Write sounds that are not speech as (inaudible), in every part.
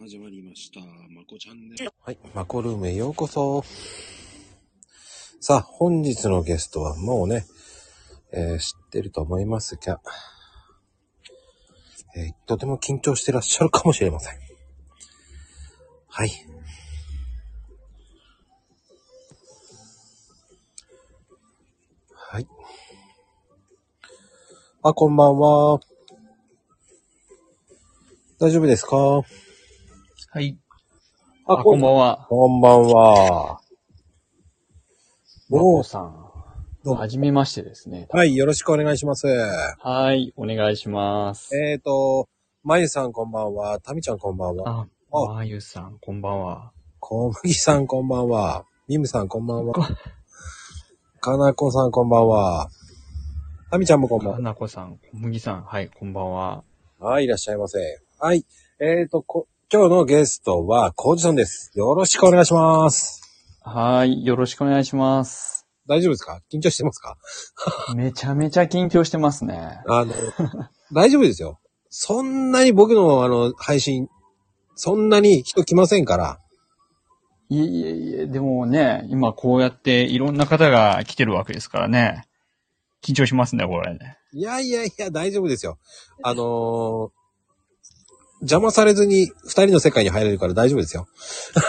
始まりました。まこチャンネル。はい、マコルームへようこそ。さあ、本日のゲストはもうね、えー知ってると思いますが、えーとても緊張してらっしゃるかもしれません。はい。はい。あ、こんばんは。大丈夫ですか？はい。ああ、こんばんは。こんばんは。まおこさん。どうもはじめましてですね。はい、よろしくお願いします。はい。お願いします。えーと、まゆさんこんばんは。たみちゃんこんばんは。あ、あまゆさん、こんばんは。こむぎさんこんばんは。みむさんこんばんはこ。かなこさんこんばんは。たみちゃんもこんばんかなこさん、こむぎさん、はい、こんばんは。は。はい、いらっしゃいませ。はい。えーと、こ今日のゲストは、こうじさんです。よろしくお願いします。はい。よろしくお願いします。大丈夫ですか？緊張してますか？めちゃめちゃ緊張してますね。あの、大丈夫ですよ。そんなに僕のあの、配信、そんなに人来ませんから。いえいえいえ、でもね、今こうやっていろんな方が来てるわけですからね。緊張しますね、これね。いやいやいや、大丈夫ですよ。あのー邪魔されずに二人の世界に入れるから大丈夫ですよ。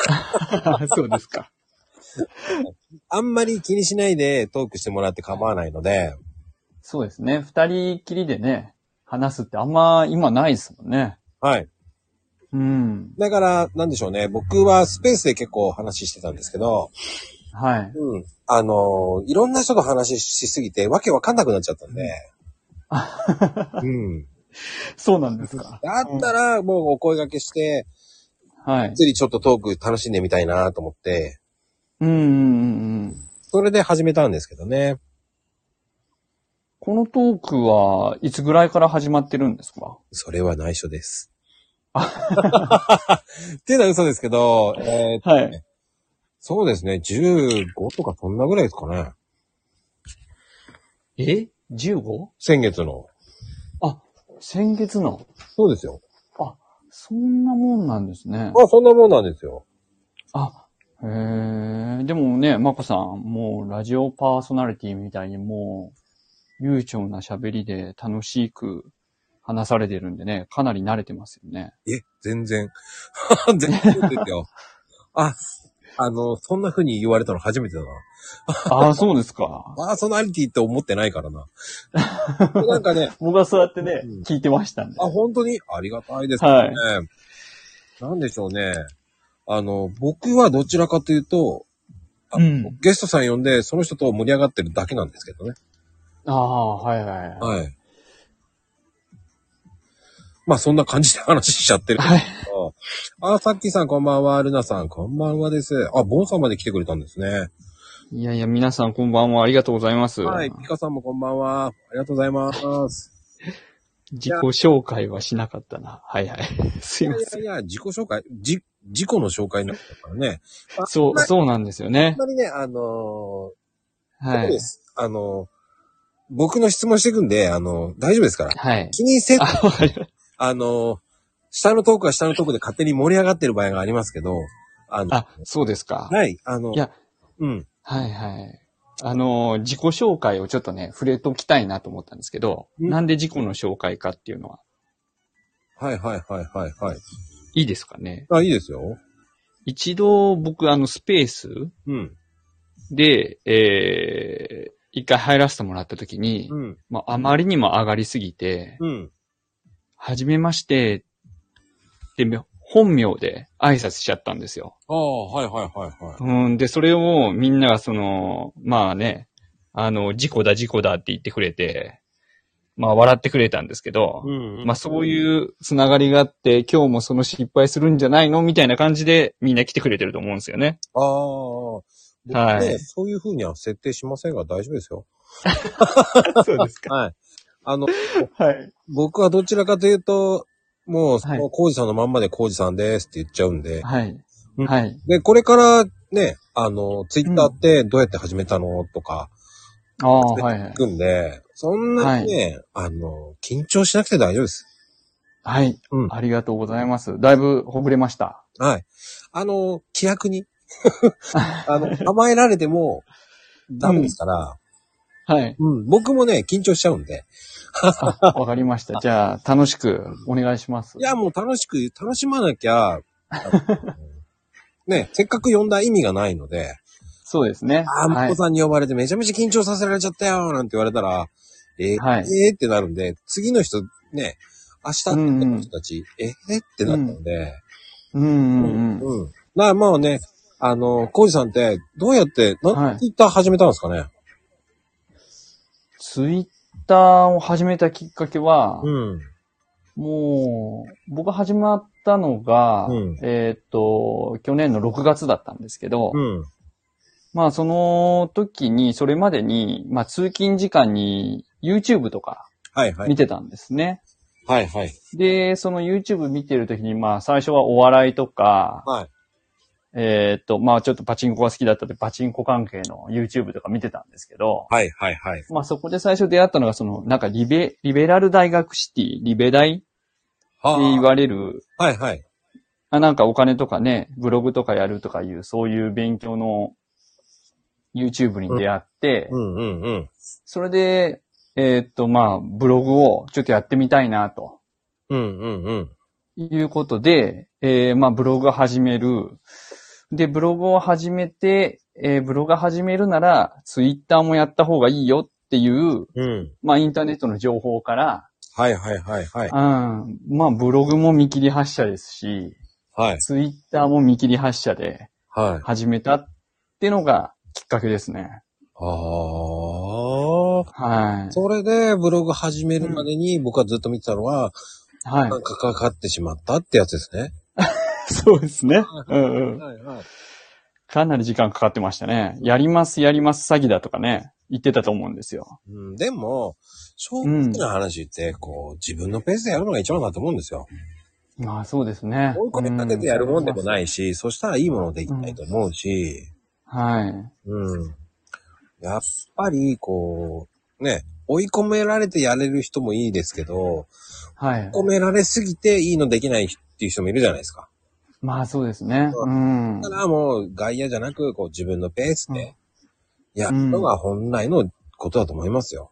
(laughs) そうですか。あんまり気にしないでトークしてもらって構わないので、そうですね。二人きりでね、話すってあんま今ないですもんね。はい。うん。だから、なんでしょうね。僕はスペースで結構話してたんですけど、はい。うん。あのーいろんな人と話しすぎてわけわかんなくなっちゃったんで、(laughs) うん。(laughs) そうなんですか。(laughs) だったら、もうお声掛けして、はい。つりちょっとトーク楽しんでみたいなと思って、うんうんうんうん。それで始めたんですけどね。このトークはいつぐらいから始まってるんですか？それは内緒です。(laughs) っていうのは嘘ですけど、えーはい。そうですね、15とかそんなぐらいですかね。え ?15? 先月の。先月の？そうですよ。そんなもんなんですね。まあ、そんなもんなんですよ。あ、へえ。でもね、まこさん、もうラジオパーソナリティみたいにもう、悠長な喋りで楽しく話されてるんでね、かなり慣れてますよね。え、全然。(laughs) 全然ですよ。あ、あの、そんな風に言われたの初めてだな。ああ、そうですか。パーソナリティって思ってないからな。(laughs) なんかね、僕はそうやってねうん、聞いてました。あ、本当にありがたいですね。はいなんでしょうね。あの、僕はどちらかというと、あうんゲストさん呼んで、その人と盛り上がってるだけなんですけどね。ああ、はいはいはい。はい。まあ、そんな感じで話しちゃってるけど。はい。あ、さっきさんこんばんは、ルナさんこんばんはです。あ、ボンさんまで来てくれたんですね。いやいや、皆さんこんばんは。ありがとうございます。はい、ピカさんもこんばんは。ありがとうございます。(laughs) 自己紹介はしなかったな。はいはい。(laughs) すいません。いやいや、自己紹介、じ、自己の紹介になったからね。そう、そうなんですよあんね。まりね、あのーはい。あのー僕の質問していくんで、あのー大丈夫ですから。はい。気にせずあ、わかりましあのー下のトークは下のトークで勝手に盛り上がってる場合がありますけど、あの、たあ、そうですか。はい、あの、いや、うん。はいはい。あの、自己紹介をちょっとね、触れときたいなと思ったんですけど、うんなんで自己の紹介かっていうのは、はいはいはいはいはい。いいですかね？あ、いいですよ。一度僕、あの、スペースうん。で、えー、一回入らせてもらった時に、うん。まあ、あまりにも上がりすぎて、うん。はじめまして、で、本名で挨拶しちゃったんですよ。ああ、はいはいはいはい。うん、で、それをみんながその、まあね、あの、事故だ事故だって言ってくれて、まあ笑ってくれたんですけど、うんまあそういうつながりがあって、今日もその失敗するんじゃないの？みたいな感じでみんな来てくれてると思うんですよね。ああ、僕ね、はいそういう風には設定しませんが大丈夫ですよ。(laughs) (laughs) そうですか。はい。あの、(laughs) はい。僕はどちらかというと、もう、そはいの、コウジさんのまんまでコウジさんですって言っちゃうんで。はい。うんはい。で、これからね、あの、ツイッターってどうやって始めたのとか、ああ、はいはい聞。くんで、そんなにね、あの、緊張しなくて大丈夫です。はい。うんありがとうございます。だいぶほぐれました。はい。あの、気楽に、(laughs) あの、甘えられても、ダメですから、はい。うん、僕もね、緊張しちゃうんで。あわかりました。じゃあ、楽しくお願いします。いや、もう楽しく、楽しまなきゃ、あ (laughs) のね、せっかく呼んだ意味がないので、そうですね。ああ、はいマコさんに呼ばれてめちゃめちゃ緊張させられちゃったよ、なんて言われたら、えーはいえーってなるんで、次の人、ね、明日会った人たち、えーってなったんで、うんうんうん。うん。だからまあね、あの、コウジさんって、どうやって、な、はいツイッター始めたんですかね？ツイッターを始めたきっかけは、うん。もう、僕が始まったのが、うんえーっと、去年の6月だったんですけど、うん。まあその時に、それまでに、まあ通勤時間に YouTube とかはいはい。見てたんですね。はいはい。で、その YouTube 見てる時に、まあ最初はお笑いとか、はい。えーっと、まあちょっとパチンコが好きだったので、パチンコ関係の YouTube とか見てたんですけど、はいはいはい。まあそこで最初出会ったのが、その、なんかリベ、リベラル大学シティ、リベ大っては言われる、あはいはい。あなんかお金とかね、ブログとかやるとかいう、そういう勉強の YouTube に出会って、うんうんうん。それで、えーっと、まあ、ブログをちょっとやってみたいな、とうんうんうん。いうことで、えーまあ、ブログを始める。で、ブログを始めて、えーブログを始めるなら、ツイッターもやった方がいいよっていう、うん。まあ、インターネットの情報から、はいはいはいはい。うん、まあ、ブログも見切り発車ですし、はい。ツイッターも見切り発車ではい。始めたってのがきっかけですね。ああ。はい。それで、ブログ始めるまでに、僕はずっと見てたのは、はいな。んかかかってしまったってやつですね。(laughs) そうですね。うんうん。はいはい。かなり時間かかってましたね。やります、やります詐欺だとかね、言ってたと思うんですよ。うん、でも、正直な話って、こう、自分のペースでやるのが一番だと思うんですよ。まあそうですね。追い込みかけてやるもんでもないいし、そしたらいいものできないと思うし、はい。うん。やっぱり、こう、ね、追い込められてやれる人もいいですけど、はい。追い込められすぎていいのできないっていう人もいるじゃないですか。まあそうですね。うん。だからもう外野じゃなく、こう自分のペースでやるのが本来のことだと思いますよ。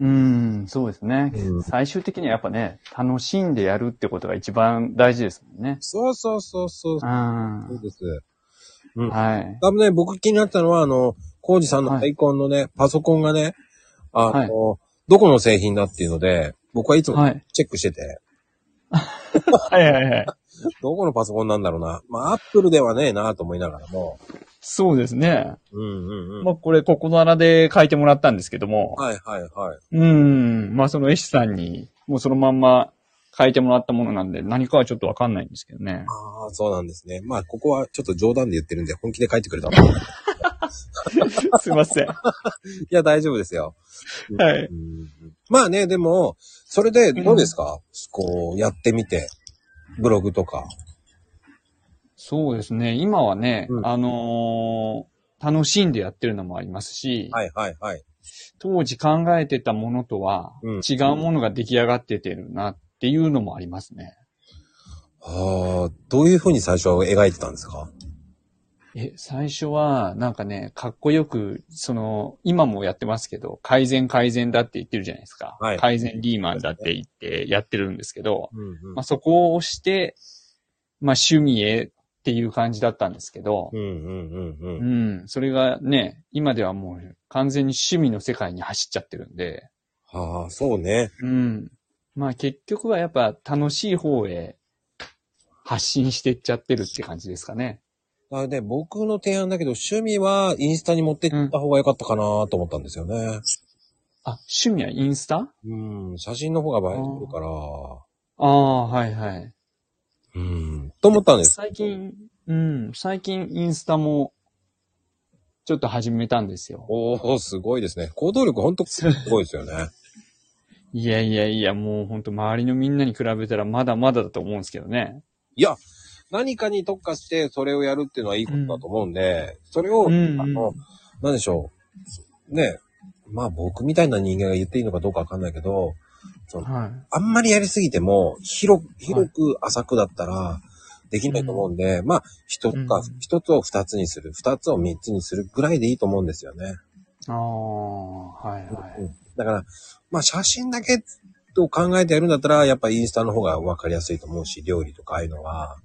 うん、そうですね、うん最終的にはやっぱね、楽しんでやるってことが一番大事ですもんね。そうそうそうそう。うん。そうはです。い。多分ね、僕気になったのは、あの、コウジさんのアイコンのね、パソコンがね、あの、はいどこの製品だっていうので、僕はいつもはい。チェックしてて、(laughs) はいはいはい。どこのパソコンなんだろうな。まあ、アップルではねえなと思いながらも。そうですね。うんうんうん。まあこれ、ここの穴で書いてもらったんですけども。はいはいはい。うん。まあその絵師さんに、もうそのまんま書いてもらったものなんで、何かはちょっとわかんないんですけどね。ああ、そうなんですね。まあ、ここはちょっと冗談で言ってるんで、本気で書いてくれた。い (laughs) すいません。はや、大丈夫ですよ。い。うんまあね、でも、それでどうですか、こう、やってみて。ブログとか。そうですね。今はね、うんあのー楽しんでやってるのもありますし、はいはいはい。当時考えてたものとはうん違うものが出来上がっててるなっていうのもありますね。ああ、どういうふうに最初は描いてたんですか？え、最初は、なんかね、かっこよく、その、今もやってますけど、改善改善だって言ってるじゃないですか。はい改善リーマンだって言ってやってるんですけど、うんうんまあ、そこを押して、まあ、趣味へっていう感じだったんですけど、うんうんうんう。うんん、それがね、今ではもう完全に趣味の世界に走っちゃってるんで、ああ、そうね。うん。まあ結局はやっぱ楽しい方へ発信していっちゃってるって感じですかね。あで、僕の提案だけど、趣味はインスタに持ってった方が良かったかなと思ったんですよね。あ、趣味はインスタ？うん、写真の方が映えるから。ああ、はいはい。うん、と思ったんです。最近、うん、最近インスタもちょっと始めたんですよ。おー、すごいですね。行動力ほんとすごいですよね。(laughs) いやいやいや、もうほんと周りのみんなに比べたらまだまだだと思うんですけどね。いや、何かに特化してそれをやるっていうのはいいことだと思うんで、それを、うんあの、なんでしょう。ね、まあ僕みたいな人間が言っていいのかどうかわかんないけど、はい。あんまりやりすぎても、広く、広く浅くだったら、できないと思うんで、まあ、一つかうん、一つを二つにする、二つを三つにするぐらいでいいと思うんですよね。ああ、はいはい。だから、まあ、写真だけと考えてやるんだったら、やっぱインスタの方が分かりやすいと思うし、料理とかああいうのは、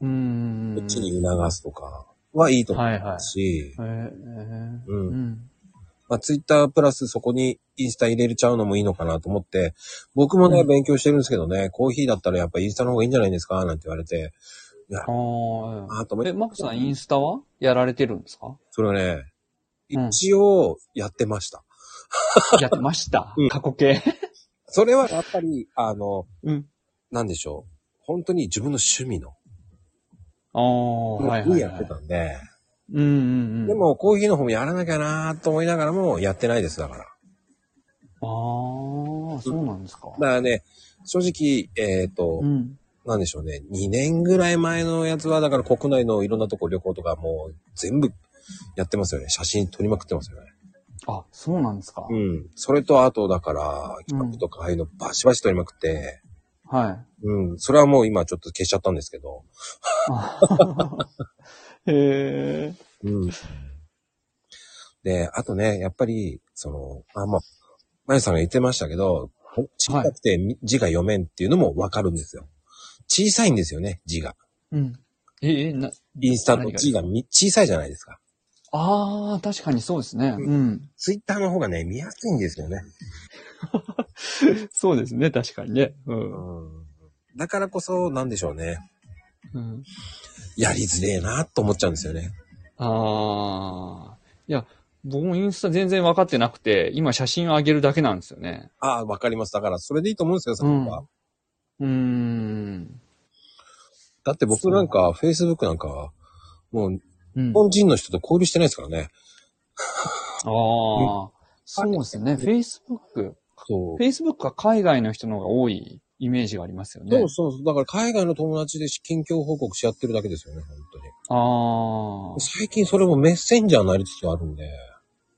うーん。こっちに促すとかはいいと思はいはうし、い。えー、えう。ー、うんん。まあ、ツイッタープラスそこにインスタ入れちゃうのもいいのかなと思って、僕もね、うん勉強してるんですけどね、コーヒーだったらやっぱインスタの方がいいんじゃないですかなんて言われて、ああ、え、あーと思って、マコさんインスタはやられてるんですかそれはね、うん一応やってました。(laughs) やってました？うん。過去形？それはやっぱり、あの、うん。なんでしょう。本当に自分の趣味の、ああ、はいはい、やって。たんで、うんうんうん。で、もコーヒーの方もやらなきゃなと思いながらもやってないです、だから。ああ、そうなんですか。だからね、正直、えっ、と、うん。なんでしょうね、2年ぐらい前のやつは、だから国内のいろんなとこ旅行とかもう全部やってますよね。写真撮りまくってますよね。あ、そうなんですか。うん。それとあと、だから、企画とかああいうのバシバシ撮りまくって、はい。うん。それはもう今ちょっと消しちゃったんですけど、あへえ。うん。で、あとね、やっぱり、その、あ、まあ、まゆさんが言ってましたけど、小さくてみ字が読めんっていうのもわかるんですよ。小さいんですよね、字が。うん。え、え、な、インスタの字がみ小さいじゃないですか。ああ、確かにそうですね。うん。ツイッターの方がね、見やすいんですよね。(laughs) (laughs) そうですね、確かにね。う。うんん。だからこそ、なんでしょうね。うん、やりづれえなと思っちゃうんですよね。ああ。いや、僕もインスタ全然分かってなくて、今写真を上げるだけなんですよね。ああ、わかります。だから、それでいいと思うんですよ、そこは。うーん。だって僕なんか、Facebook なんかは、もう、うん日。本人の人と交流してないですからね。ああ。そうですね。Facebook。そう。Facebook は海外の人の方が多いイメージがありますよね。そうそうそう。だから海外の友達で近況報告し合ってるだけですよね、本当に。あ最近それもメッセンジャーになりつつあるんで。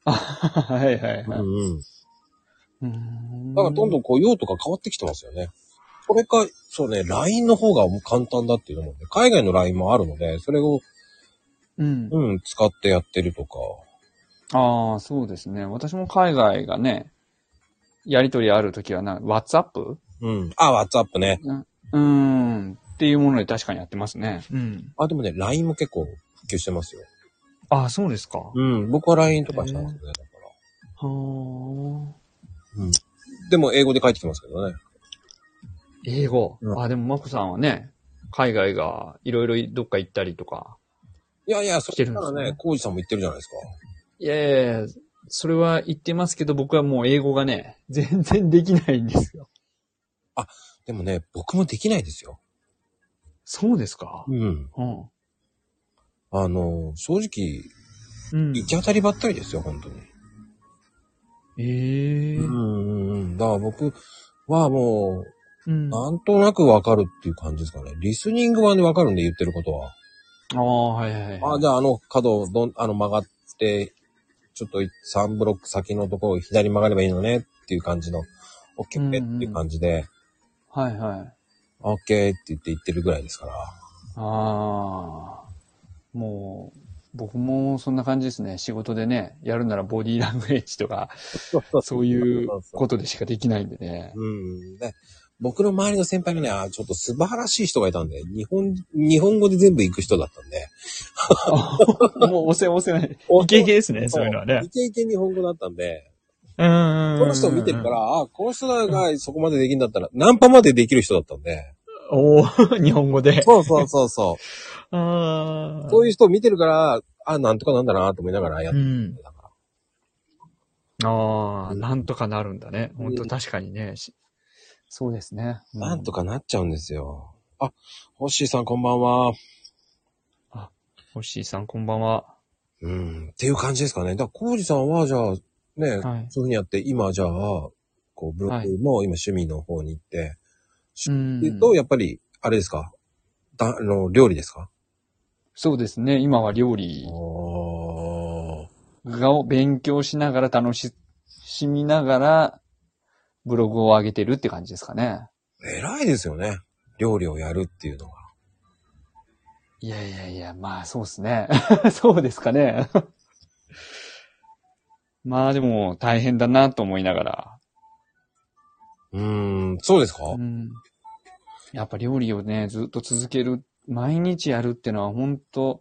あ。はいはいはい。うんうんだからどんどんこう用途が変わってきてますよね。これか、そうね、LINE の方が簡単だっていうのもね、海外の LINE もあるので、それを、うん。うん、使ってやってるとか。ああ、そうですね。私も海外がね、やりとりあるときはな、WhatsApp? うん。あ、WhatsApp ね。うーん。っていうもので確かにやってますね。うん。あ、でもね、LINE も結構普及してますよ。ああ、そうですか。はうん。僕は LINE とかしたんですよね、だから。あ。でも英語で返ってきますけどね。英語？うんあ、でも、まこさんはね、海外がいろいろどっか行ったりとか。いやいや、そ来てるんですねしたらね、コウジさんも言ってるじゃないですか。いやいやいや、それは言ってますけど、僕はもう英語がね、(laughs) 全然できないんですよ。でもね、僕もできないですよ。そうですか？うん。うん。あの、正直、うん。行き当たりばったりですよ、本当に。ええうんうんうん。だから僕はもうん。う、なんとなくわかるっていう感じですかね。リスニング版でわかるんで言ってることは。ああ、はいはいはい。あ、じゃああの角、どん、あの曲がって、ちょっと3ブロック先のところを左に曲がればいいのねっていう感じの、OK っていう感じで、はいはい。OK って言って言ってるぐらいですから。ああ。もう、僕もそんな感じですね。仕事でね、やるならボディーラングエッジとか、そういうことでしかできないんでね。うん。で、僕の周りの先輩がね、あちょっと素晴らしい人がいたんで、日本、日本語で全部行く人だったんで。もう押せ押せない。イケイケですね、そういうのはねイ。ケイケ日本語だったんで、うん。この人を見てるから、あ、この人がそこまでできるんだったら、ナンパまでできる人だったんで。おー日本語で。そうそうそうそう。(laughs) ああ。そういう人を見てるから、あ、なんとかなんだなと思いながらやってるうん。ああ、なんとかなるんだね。本当確かにね。しそうですね。うなんとかなっちゃうんですよ。あ、ホッシーさんこんばんは。ホッシーさん、こんばんは。うん。っていう感じですかね。だから、コウジさんは、じゃあ、ね、はいそういうふうにやって、今、じゃあ、こう、ブロックも今趣味の方に行って、うんでと、やっぱり、あれですか？だ、あの、料理ですか？そうですね。今は料理を勉強しながら楽しみながら、ブログを上げてるって感じですかね。偉いですよね。料理をやるっていうのが。いやいやいや、まあそうですね。(laughs) そうですかね。(laughs) まあでも大変だなと思いながら。うーん、そうですか、うん。やっぱ料理をね、ずっと続ける、毎日やるっていうのは本当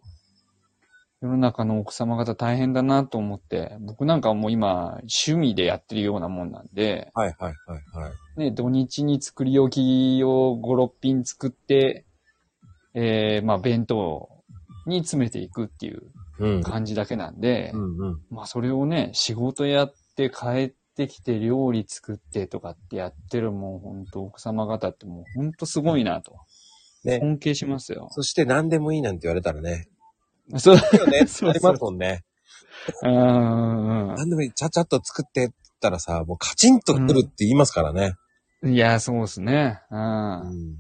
世の中の奥様方大変だなと思って、僕なんかはもう今趣味でやってるようなもんなんで、はいはいはいはい。ね、土日に作り置きを5、6品作って、えー、まあ弁当に詰めていくっていううん。感じだけなんで、うんうん。まあそれをね、仕事やって帰ってきて料理作ってとかってやってるもう本当奥様方ってもう本当すごいなと。ね。尊敬しますよ。そして何でもいいなんて言われたらね。そう。いいよね。(laughs) そうありますもんね。うんうん何でもいい。ちゃちゃっと作ってったらさ、もうカチンとくるって言いますからね。うん。いや、そうですね。う。うんん。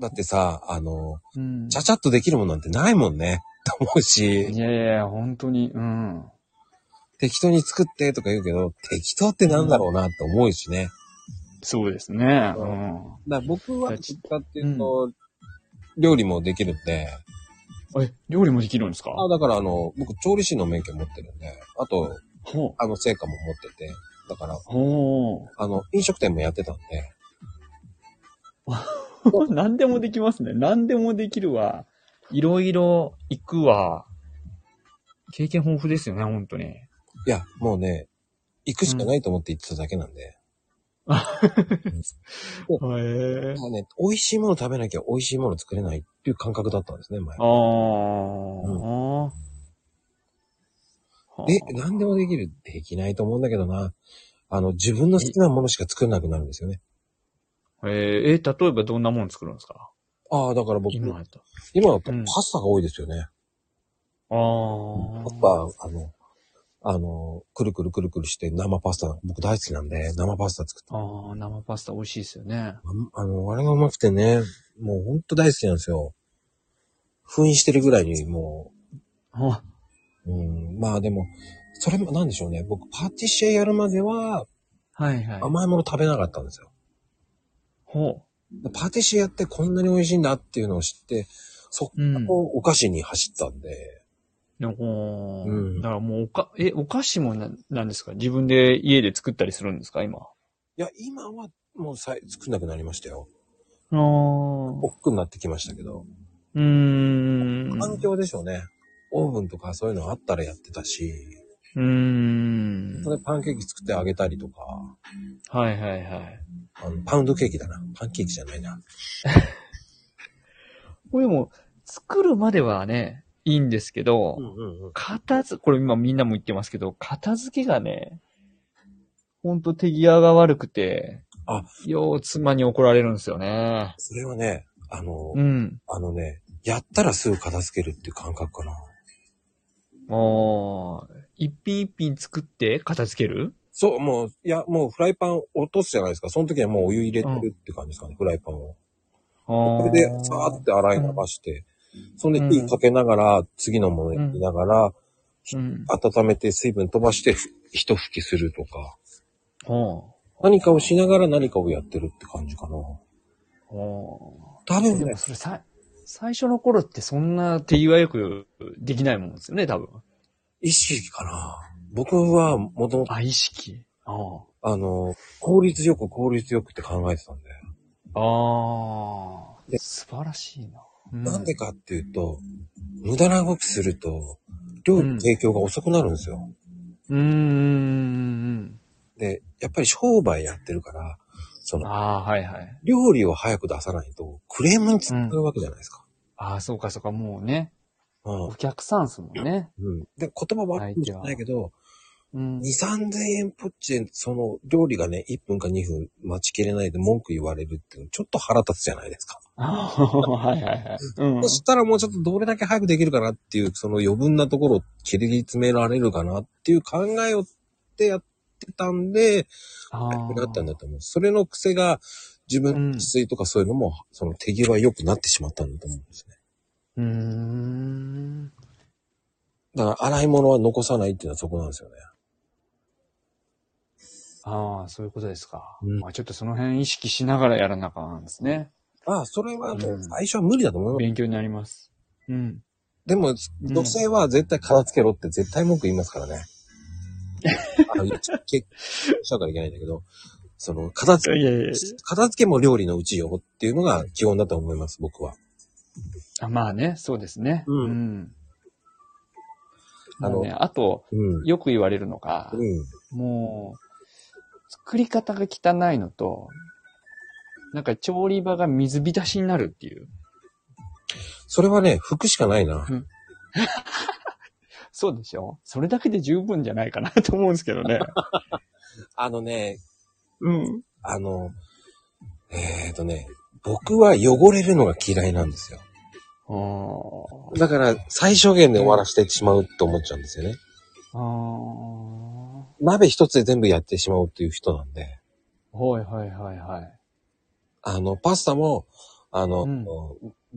だってさ、あの、うんちゃちゃっとできるもんなんてないもんね。と思ういし、やいや、本当に、うん。適当に作ってとか言うけど、適当ってなんだろうなって思うしね。そうですね。ううん。だから僕はどっちかっていうと、料理もできるんで、え、料理もできるんですか？あ、だからあの、僕調理師の免許持ってるんで、あと、ほあの、成果も持ってて、だから、う。ほあの、飲食店もやってたんで、う。(laughs) 何でもできますね。何でもできるわ。いろいろ行くわ。経験豊富ですよね、本当に。いや、もうね、行くしかないと思って行ってただけなんで、(laughs) へえ。ね、美味しいもの食べなきゃ美味しいもの作れないっていう感覚だったんですね、前あ。あ。で、何でもできるできないと思うんだけどな。あの、自分の好きなものしか作れなくなるんですよね。えー、えー例えばどんなもの作るんですか？ああ、だから僕、今今やった。だパスタが多いですよね。ああ。パスタ、あの、あの、くるくるくるくるして生パスタ、僕大好きなんで、生パスタ作って。ああ、生パスタ美味しいですよね。ああの、あれがうまくてね、もうほんと大好きなんですよ。封印してるぐらいにもあう、うん、まあでも、それもなんでしょうね。僕、パティシエやるまでははいはい。甘いもの食べなかったんですよ。ほパティシエやってこんなに美味しいんだっていうのを知って、そこう。うん。お菓子に走ったんで、ううんだからもうおか、え、お菓子もな、なんですか？自分で家で作ったりするんですか？今。いや、今はもうさ作んなくなりましたよ。ああ。億劫になってきましたけど。うーん。環境でしょうね。オーブンとかそういうのあったらやってたし、うーん。それでパンケーキ作ってあげたりとか、はいはいはい。あのパウンドケーキだな。パンケーキじゃないな。(laughs) これでも、作るまではね、いいんですけど、うんうんうん。片付、これ今みんなも言ってますけど、片付けがね、ほんと手際が悪くて、あ、よう妻に怒られるんですよね。それはね、あの、うん。あのね、やったらすぐ片付けるっていう感覚かな。もう、一品一品作って片付ける？そう、もう、いや、もうフライパン落とすじゃないですか。その時はもうお湯入れてるって感じですかね、フライパンを。それで、さーって洗い流して、そんで火かけながら、次のもの入れながら、うん。温めて水分飛ばして、ふ一吹きするとか、ほ何かをしながら何かをやってるって感じかな。多分でも、それさ、最初の頃ってそんな手際よくできないもんですよね、多分。意識かな。僕はもともと、あ、意識。ああ。あの、効率よく効率よくって考えてたんで。ああ。で素晴らしいな。うなんでかっていうと、無駄な動きすると、料理の提供が遅くなるんですよ。うーん。で、やっぱり商売やってるから、その、ああ、はいはい。料理を早く出さないと、クレームにつながるわけじゃないですか。ああ、そうかそうか、もうね。うん。お客さんっすもんね。うん。で、言葉悪いんじゃないけど、うん2、。3000円ポッチで、その料理がね、1分か2分待ちきれないで文句言われるっていうの、ちょっと腹立つじゃないですか。はいはいはい。うんそ。したらもうちょっとどれだけ早くできるかなっていう、その余分なところを切り詰められるかなっていう考えをってやってたんで、あ早くなったんだと思う。それの癖が自分の自炊とかそういうのも、その手際良くなってしまったんだと思うんですね。うーん。だから洗い物は残さないっていうのはそこなんですよね。ああ、そういうことですか。うんまあちょっとその辺意識しながらやらなあかんですね。ああ、それはもううん最初は無理だと思います。勉強になります。うん。でも、女性は絶対片付けろって絶対文句言いますからね。あの、(laughs) 結したからいけないんだけど、その、片付いやいやいやけ、片付けも料理のうちよっていうのが基本だと思います、僕は。あまあね、そうですね。うんうん。あのあのね、あと、うん。よく言われるのが、うん。もう、作り方が汚いのと、なんか調理場が水浸しになるっていう。それはね、服しかないな。(laughs) そうでしょ？それだけで十分じゃないかなと思うんですけどね。(laughs) あのね、うん。あの、えーとね、僕は汚れるのが嫌いなんですよ。あだから、最小限で終わらせてしまうと思っちゃうんですよね。あ。ああ。鍋一つで全部やってしまうっていう人なんで。はいはいはいはい。あの、パスタも、あの、うん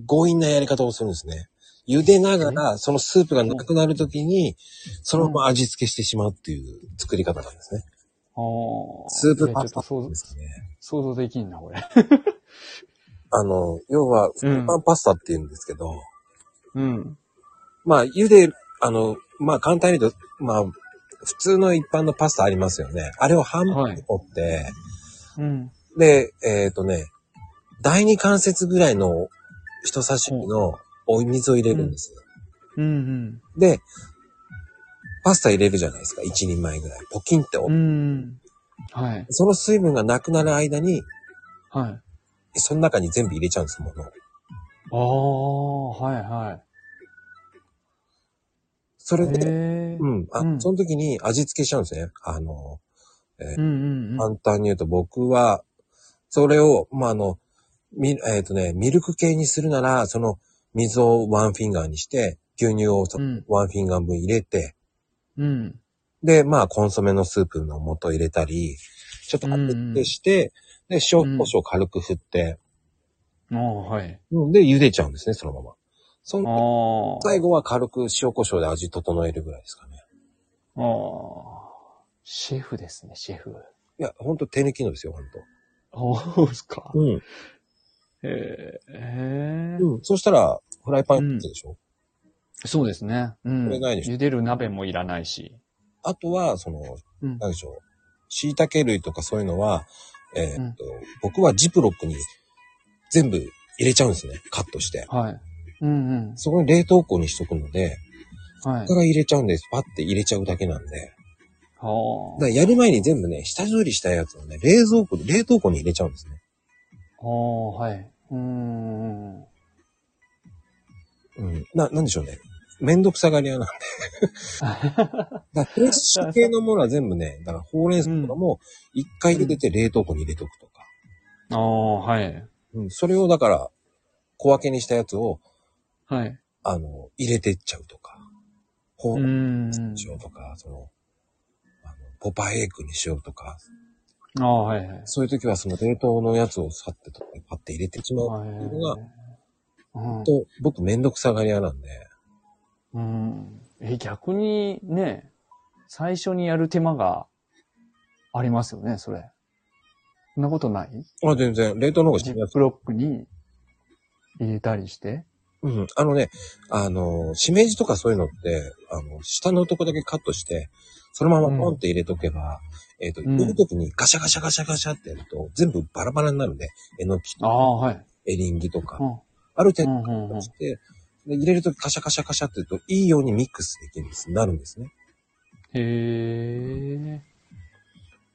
強引なやり方をするんですね。茹でながら、そのスープがなくなるときに、そのまま味付けしてしまうっていう作り方なんですね。ああ。スープパスタですね。想像できんな、これ。(laughs) あの、要は、フうんライパンパスタって言うんですけど、うん。まあ、茹で、あの、まあ、簡単に言うと、まあ、普通の一般のパスタありますよね。あれを半分に折って、うん。で、えっ、とね、第二関節ぐらいの人差し指のお水を入れるんですよ。うんで、パスタ入れるじゃないですか。一人前ぐらい。ポキンって折うん。って、うん。はい。その水分がなくなる間に、はい。その中に全部入れちゃうんですもの。ああ、はいはそれで、え。うん、あ、うんその時に味付けしちゃうんですね。あの、うんうんうん。簡単に言うと僕は、それを、まあ、あの、み、えっ、とね、ミルク系にするなら、その水をワンフィンガーにして、牛乳をワンフィンガー分入れて、うん。で、まあ、コンソメのスープの素入れたり、ちょっと軽くして、で、塩、胡椒軽く振って、ああ、はい。うんで、茹でちゃうんですね、そのまま。その、ああ。最後は軽く塩胡椒で味整えるぐらいですかね。ああ。シェフですね、シェフ。いや、ほんと手抜きのですよ、ほんと。そうですか。うん。へえ。うん。そしたら、フライパンでしょ、そうですね。うん。これないでしょ？茹でる鍋もいらないし。あとは、その、うん。なんでしょう。椎茸類とかそういうのは、えーっと、う僕はジップロックに全部入れちゃうんですね。カットして。はい。うんそこに冷凍庫にしとくので、うん。はい。から入れちゃうんです。パッて入れちゃうだけなんで。あだからやる前に全部ね、下処理したやつをね、冷蔵庫で、冷凍庫に入れちゃうんですね。あ。ああ、はい。うーん。うん。な、なんでしょうね。めんどくさがり屋なんで。(laughs) だフレッシュ系のものは全部ね、だからほうれん草とかも、一回茹でて冷凍庫に入れとくとか。ああ、はい。うん。それをだから、小分けにしたやつを、はい。あの、入れてっちゃうとか。ほう。しようとか、その、あのポパイエッグにしようとか、ああ、はいはい。そういう時はその冷凍のやつをさってとか、パッて入れてしまうっていうのが、うんと、僕めんどくさがり屋なんで、うん。え、逆にね、最初にやる手間がありますよね、それ。そんなことない？あ、全然、冷凍の方がジしやすロックに入れたりして。うん。あのね、あの、しめじとかそういうのって、あの、下のとこだけカットして、そのままポンって入れとけば、えっ、と、うん入れるときにガシャガシャガシャガシャってやると、全部バラバラになるんで、えのきとか、はい。エリンギとか、うん。ある程うん度うんうんして、で入れるときカシャカシャカシャって言うと、いいようにミックスできるんです、なるんですね。へえ。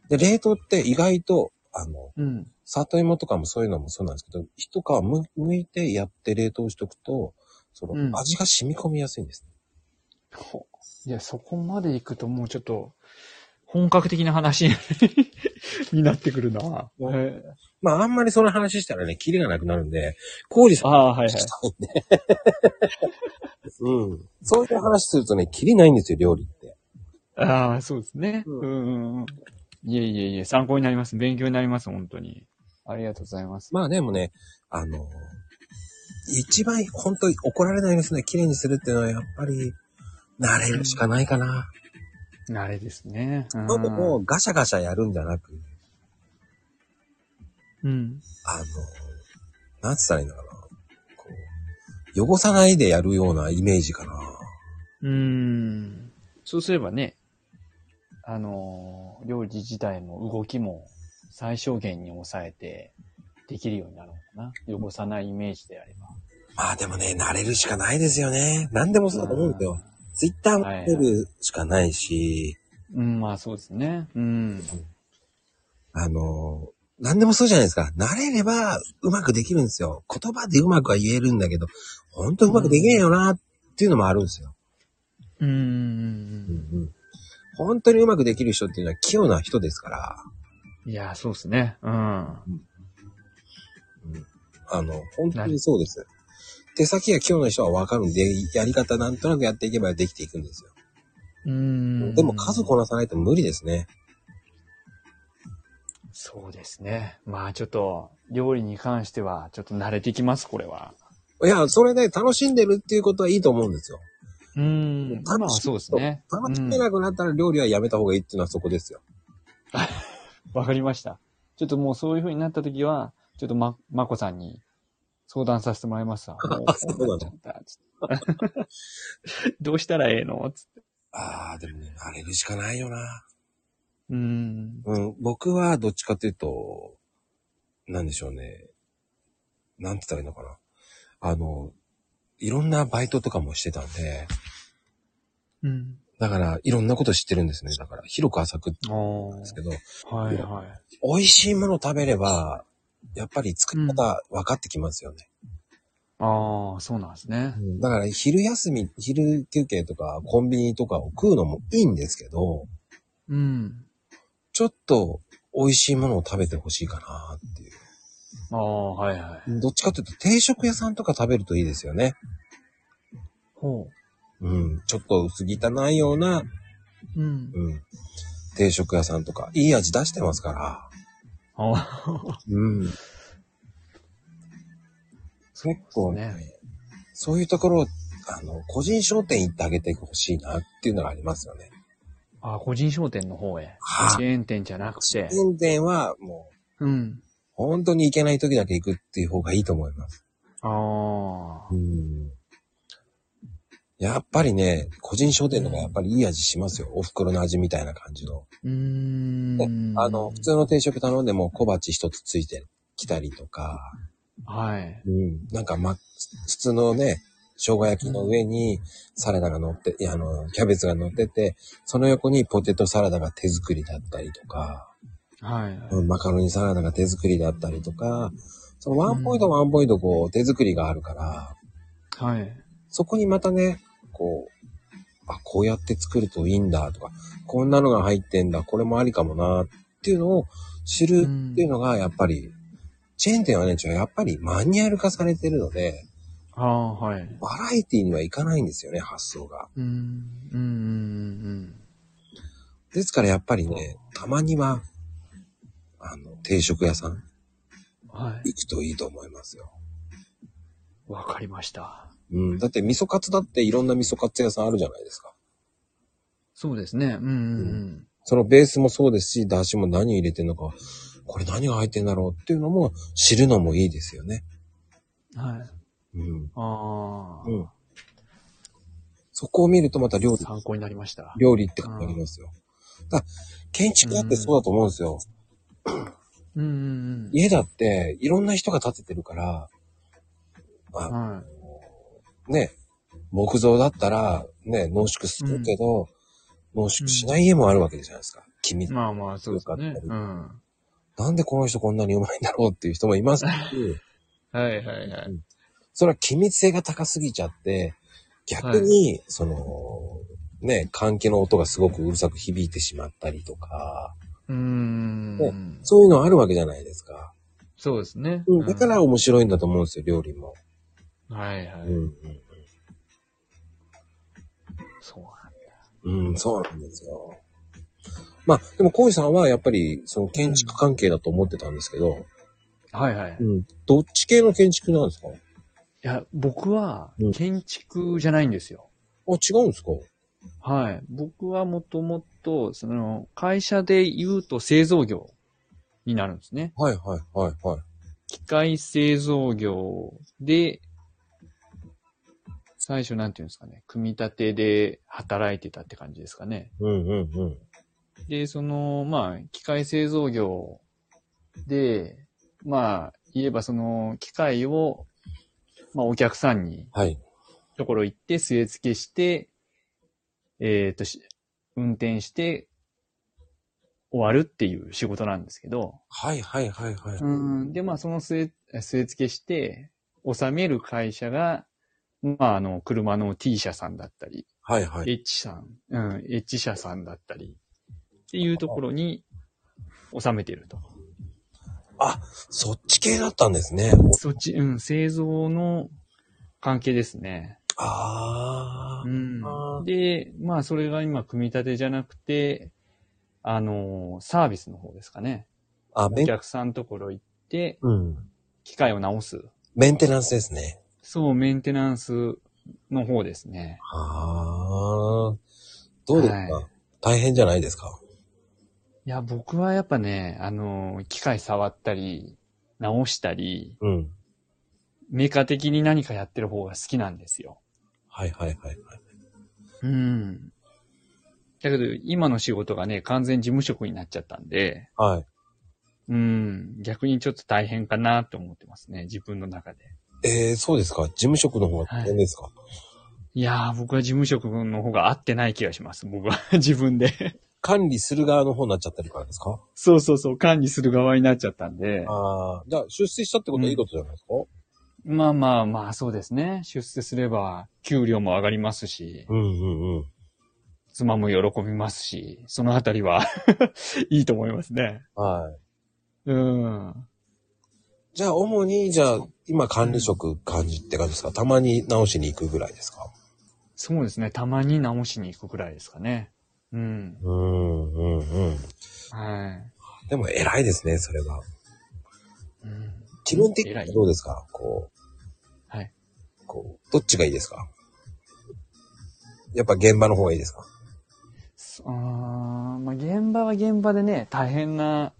で、冷凍って意外と、あの、うん。里芋とかもそういうのもそうなんですけど、一皮む剥いてやって冷凍しとくと、その、うん味が染み込みやすいんですね。ほいや、そこまで行くともうちょっと、本格的な話 (laughs) になってくるな。まあ、あんまりその話したらね、キリがなくなるんで、コウジさんああ、はいはい。(laughs) うん。そういう話するとね、キリないんですよ、料理って。ああ、そうですね。ううんんうんうん。いえいえいえ、参考になります。勉強になります、本当に。ありがとうございます。まあでもね、あの、一番本当に怒られないようにするね、綺麗にするっていうのはやっぱり、慣れるしかないかな。慣れですね。うんでも、ガシャガシャやるんじゃなく、うん。あの、なんつったらいいのかな。こう、汚さないでやるようなイメージかな。うーん。そうすればね、あのー、料理自体も動きも最小限に抑えてできるようになるのかな。汚さないイメージであれば。まあでもね、慣れるしかないですよね。何でもそうだと思うんですよ。ツイッターも慣れるしかないし、うん、まあそうですね。うん。あの、何でもそうじゃないですか。慣れればうまくできるんですよ。言葉でうまくは言えるんだけど、本当うまくできねえよなっていうのもあるんですよ。うーん。うんうん。本当にうまくできる人っていうのは器用な人ですから、いや、そうですね。うん。あの、本当にそうです。手先が器用な人はわかるんで、やり方なんとなくやっていけばできていくんですよ。うーん。でも数こなさないと無理ですね。そうですね。まあちょっと、料理に関しては、ちょっと慣れてきます、これは。いや、それで楽しんでるっていうことはいいと思うんですよ。うーん。まあそうですね。楽しめなくなったら料理はやめた方がいいっていうのはそこですよ。わかりました。ちょっともうそういう風になった時は、ちょっとま、まこさんに相談させてもらいますわ。も (laughs) うそうなのこうなっちゃったつってどうしたらええの？つって。ああ、でもね、慣れるしかないよな。うーん。うん、僕はどっちかっていうと、なんでしょうね。なんて言ったらいいのかな。あの、いろんなバイトとかもしてたんで、うん。だからいろんなこと知ってるんですね。だから広く浅くっておー言うんですけど、はいはい。美味しいもの食べれば、やっぱり作り方分かってきますよね。ああ、そうなんですね。だから昼休み、昼休憩とかコンビニとかを食うのもいいんですけど、うん。ちょっと美味しいものを食べてほしいかなっていう。ああ、はいはい。どっちかというと定食屋さんとか食べるといいですよね。ほうん。ちょっと薄汚いような、う。うん。うん。定食屋さんとか、いい味出してますから。ああ、うん。結構ね、ね。そういうところを、あの、個人商店行ってあげてほしいなっていうのがありますよね。ああ、個人商店の方へ。はチェーン店じゃなくて。運転はもう、うん。本当に行けない時だけ行くっていう方がいいと思います。ああう。ん。やっぱりね、個人商店の方がやっぱりいい味しますよ。お袋の味みたいな感じの。うーん。あの、普通の定食頼んでも小鉢一つついてきたりとか、はい。うん。なんかま、普通のね、生姜焼きの上にサラダが乗って、いや、あの、キャベツが乗ってて、その横にポテトサラダが手作りだったりとか、はい。うんマカロニサラダが手作りだったりとか、そのワンポイントワンポイントこう手作りがあるから、はい。そこにまたね、こう、あ、こうやって作るといいんだとか、こんなのが入ってんだ、これもありかもなっていうのを知るっていうのがやっぱり、チェーン店はね、やっぱりマニュアル化されてるので、ああ、はい。バラエティにはいかないんですよね、発想が。うん。うん。うん。ですからやっぱりね、たまには、あの、定食屋さんはい。行くといいと思いますよ。わかりました。うん。だって味噌カツだっていろんな味噌カツ屋さんあるじゃないですか。そうですね。うん。うん。そのベースもそうですし、出汁も何入れてんのか、これ何が入ってんだろうっていうのも知るのもいいですよね。うん。はい。うん。ああ。うん。そこを見るとまた料理、参考になりました。料理って感じますよ。だ建築だってそうだと思うんですよ。うん。うん。家だっていろんな人が建ててるから、あはい。ね、木造だったらね、濃縮するけど、濃縮しない家もあるわけじゃないですか。君、まあまあ、そうですねうん。なんでこの人こんなにうまいんだろうっていう人もいますし、(laughs) はいはいはい。それは機密性が高すぎちゃって、逆に、その、ね、換気の音がすごくうるさく響いてしまったりとか、うーんね。そういうのあるわけじゃないですか。そうですね。うん、だから面白いんだと思うんですよ、料理も。はいはい。うん、うんそうなんだ。うん、そうなんですよ。まあ、でも、コイさんはやっぱり、その建築関係だと思ってたんですけど、はいはい。いうん、どっち系の建築なんですか？あ、や、僕はうん建築じゃないんですよ。違うんですか？はい。僕はもともと、その、会社で言うと製造業になるんですね。はいはいはいはい。機械製造業で、最初なんていうんですかね、組み立てで働いてたって感じですかね。うんうんうん。で、その、まあ、機械製造業で、まあ、言えばその、機械を、まあ、お客さんに、はい。ところ行って、据え付けして、えっ、とし、運転して、終わるっていう仕事なんですけど、はいはいはいはい。うん、で、まあ、その据え、据え付けして、納める会社が、まあ、あの、車の T 社さんだったり、はいはい。H さん、うん、H 社さんだったり、っていうところに収めていると。あ、そっち系だったんですね。そっち、うん、製造の関係ですね。ああ。うん。で、まあ、それが今、組み立てじゃなくて、あのーサービスの方ですかね。あ、お客さんのところ行って、うん。機械を直す。メンテナンスですね。そう、メンテナンスの方ですね。はあ。どうですか、はい大変じゃないですか？いや、僕はやっぱね、あのー機械触ったり、直したり、うん。メーカー的に何かやってる方が好きなんですよ。はいはいはいはい。うん。だけど、今の仕事がね、完全事務職になっちゃったんで、はい。うん、逆にちょっと大変かなと思ってますね、自分の中で。えー、そうですか事務職の方が大変ですか、いやー、僕は事務職の方が合ってない気がします、僕は。(laughs) 自分で。管理する側の方になっちゃってるからですか？そうそうそう、管理する側になっちゃったんで。ああ。じゃあ、出世したってことはいいことじゃないですか、まあまあまあ、そうですね。出世すれば、給料も上がりますし、うんうんうん。妻も喜びますし、そのあたりは、(laughs) いいと思いますね。はい。うん。じゃあ、主に、じゃあ、今管理職感じって感じですか？たまに直しに行くぐらいですか？そうですね。たまに直しに行くくらいですかね。うん。うん、うん、うん。はい。でも偉いですね、それは。うん気分的にどうですか？こう、はい。こう、どっちがいいですか？やっぱ現場の方がいいですか？そあーまあ、現場は現場でね、大変な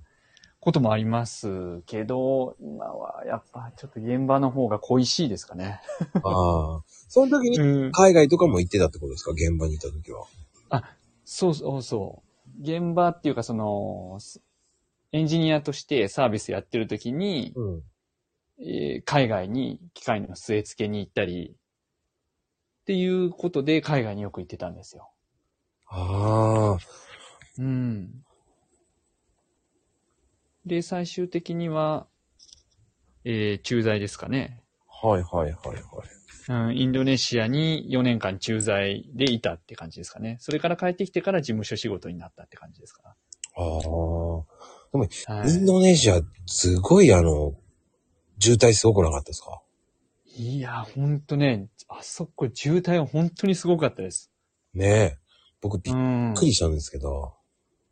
こともありますけど、今はやっぱちょっと現場の方が恋しいですかね。(laughs) ああ。その時にうん。海外とかも行ってたってことですか？現場にいた時は。そうそうそう。現場っていうかその、エンジニアとしてサービスやってる時に、うん。えー海外に機械の据え付けに行ったり、っていうことで海外によく行ってたんですよ。ああ。うん。で、最終的には、えー駐在ですかね。はいはいはいはい。うん、インドネシアに4年間駐在でいたって感じですかね。それから帰ってきてから事務所仕事になったって感じですか。ああ。はい。インドネシア、すごいあの、渋滞すごくなかったですか？いや、ほんとね、あそこ渋滞は本当にすごかったです。ねえ。僕びっうん。くりしたんですけど。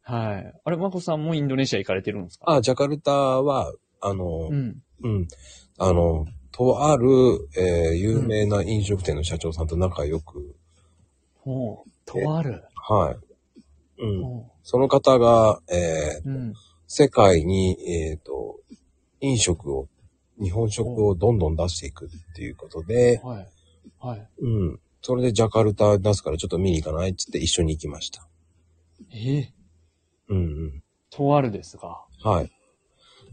はい。あれ、まこさんもインドネシア行かれてるんですか？あ、ジャカルタは、あの、うん。うん。あの、とある、えー有名な飲食店の社長さんと仲良く、ほう。とある。はい。うん。ほその方が、えーう。うん。世界に、えっ、と、飲食を、日本食をどんどん出していくっていうことで、はい。はい。うん。それでジャカルタ出すからちょっと見に行かないって言って一緒に行きました。え？えうんうん。とあるですが。はい。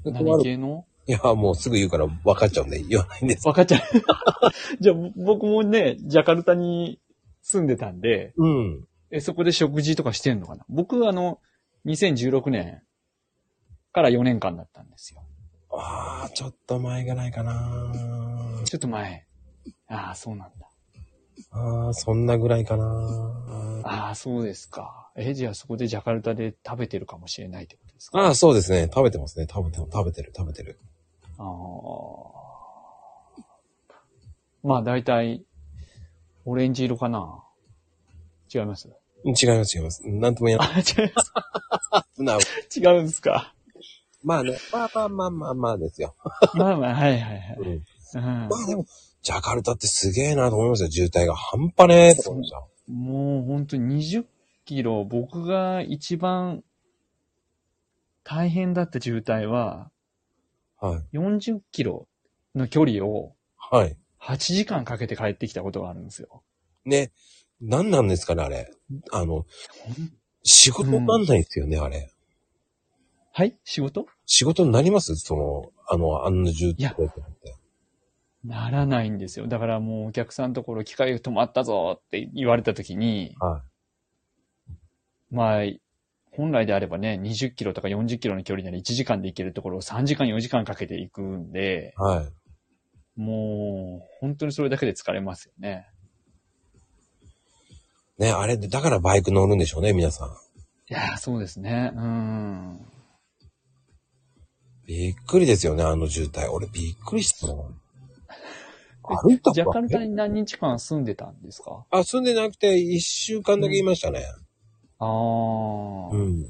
何る系の？いや、もうすぐ言うから分かっちゃうんで言わないんです。わかっちゃう。(laughs) じゃあ、僕もね、ジャカルタに住んでたんで、うん。えそこで食事とかしてんのかな？僕、あの、2016年から4年間だったんですよ。ああ、ちょっと前がないかな。ちょっと前。ああ、そうなんだ。ああ、そんなぐらいかな。ああ、そうですか。え、じゃあそこでジャカルタで食べてるかもしれないってことですか？ああ、そうですね。食べてますね。食べて、食べてる、食べてる。ああ。まあ、だいたい、オレンジ色かな違います？うん違います、違います。なんとも言えない。あ、違います。(laughs) な (laughs) 違うんですか？まあね、まあまあまあまあまあですよ。(laughs) まあまあ、はいはいはい。うん。うんまあでも、ジャカルタってすげえなと思いましたよ。渋滞が半端ねえと思いました。もう本当に20キロ、僕が一番大変だった渋滞は、はい。40キロの距離をはい。8時間かけて帰ってきたことがあるんですよ。ね。何なんですかね、あれ。あの、仕事になんないですよね、あれ。はい？仕事？仕事になります？その、あの、あんな渋いや滞って。ならないんですよ。だからもうお客さんのところ機械止まったぞって言われた時に、はまあ、本来であればね、20キロとか40キロの距離なら1時間で行けるところを3時間4時間かけて行くんで、い。はい。もう、本当にそれだけで疲れますよね。ね、あれで、だからバイク乗るんでしょうね、皆さん。いやー、そうですね。うん。びっくりですよね、あの渋滞。俺びっくりしたの。歩いたジャカルタえに何日間住んでたんですか？あ、住んでなくて一週間だけいましたね。ああ、うん。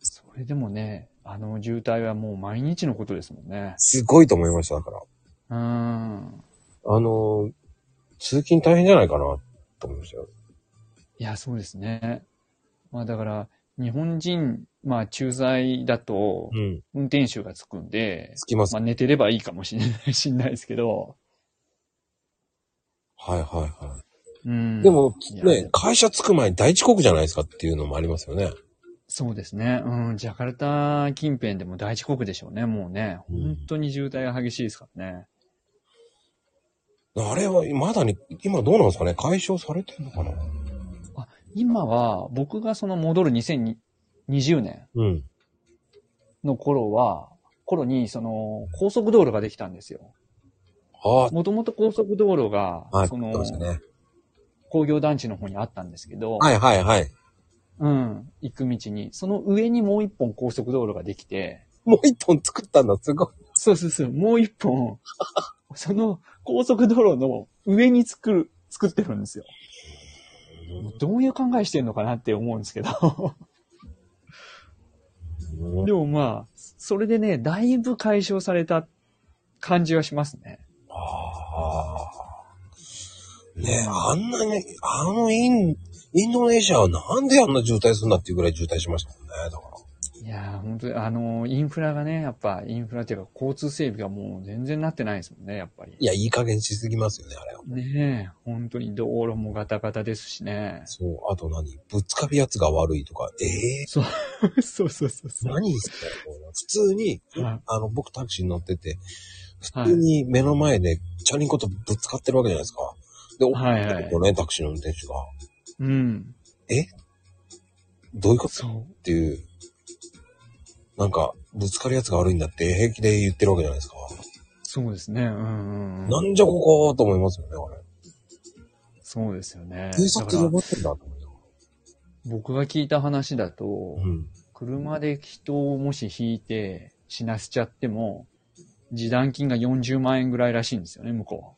それでもね、あの渋滞はもう毎日のことですもんね。すごいと思いました、だから。うん。あのー、通勤大変じゃないかな、と思いましたよ。いや、そうですね。まあだから、日本人、まあ駐在だとう、ん。運転手がつくんで、つきます。まあ寝てればいいかもしれない、しんないですけど、はいはいはうん。い。でも、いやね、会社着く前に大遅刻じゃないですかっていうのもありますよね。そうですね。うん。ジャカルタ近辺でも大遅刻でしょうね。もうね。うん本当に渋滞が激しいですからね。あれは、まだに、今どうなんですかね？解消されてんのかな？今は、僕がその戻る2020年うん。の頃は、頃に、その、高速道路ができたんですよ。あもともと高速道路があ、、はい、そのそうで、すね。工業団地の方にあったんですけど、はいはいはい。うん、行く道に、その上にもう一本高速道路ができて、もう一本作ったんだ、すごい。そうそうそう、もう一本、その高速道路の上に作る、作ってるんですよ。どういう考えしてんのかなって思うんですけど。うんでもまあ、それでね、だいぶ解消された感じはしますね。ああ。ねえ、あんなに、あのイン、インドネシアはなんであんな渋滞するんだっていうぐらい渋滞しましたもんね。だから。いやー、本当に、あの、インフラがね、やっぱ、インフラっていうか、交通整備がもう全然なってないですもんね、やっぱり。いや、いい加減しすぎますよね、あれは。ねえ、本当に道路もガタガタですしね。そう、あと何？ぶつかるやつが悪いとか、ええ (laughs) そうそうそうそう。何ですか普通に、はいあの、僕タクシーに乗ってて、普通に目の前でチャリンコとぶつかってるわけじゃないですか。で、はいはいこうね、タクシーの運転手が、うん。どういうこと？そう。っていう、なんか、ぶつかるやつが悪いんだって平気で言ってるわけじゃないですか。そうですね。うんうんうん。なんじゃここと思いますよね、あれ。そうですよね。警察呼ばってんだと思。僕が聞いた話だと、うん。車で人をもし引いて死なせちゃっても、示談金が40万円ぐらいらしいんですよね、向こうは。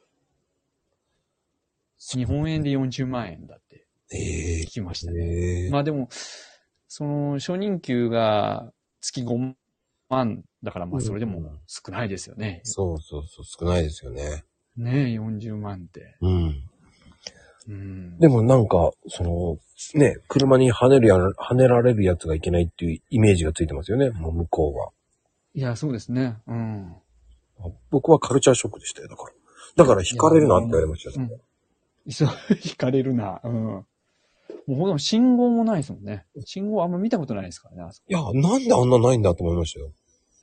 日本円で40万円だってえ聞きましたね。えええまあでも、その、初任給が月5万だから、まあそれでも少ないですよね。そうそうそう、少ないですよね。ねえ、40万って。うん。うん。でもなんか、その、ね、車に跳ねるや、跳ねられるやつがいけないっていうイメージがついてますよね、もう向こうは。いや、そうですね。うん。僕はカルチャーショックでしたよ、だから。だから惹かれるなって言われましたよ。うん。そう、惹かれるな。うん。もうほんと信号もないですもんね。信号あんま見たことないですからね、あそこ。いや、なんであんなないんだと思いましたよ。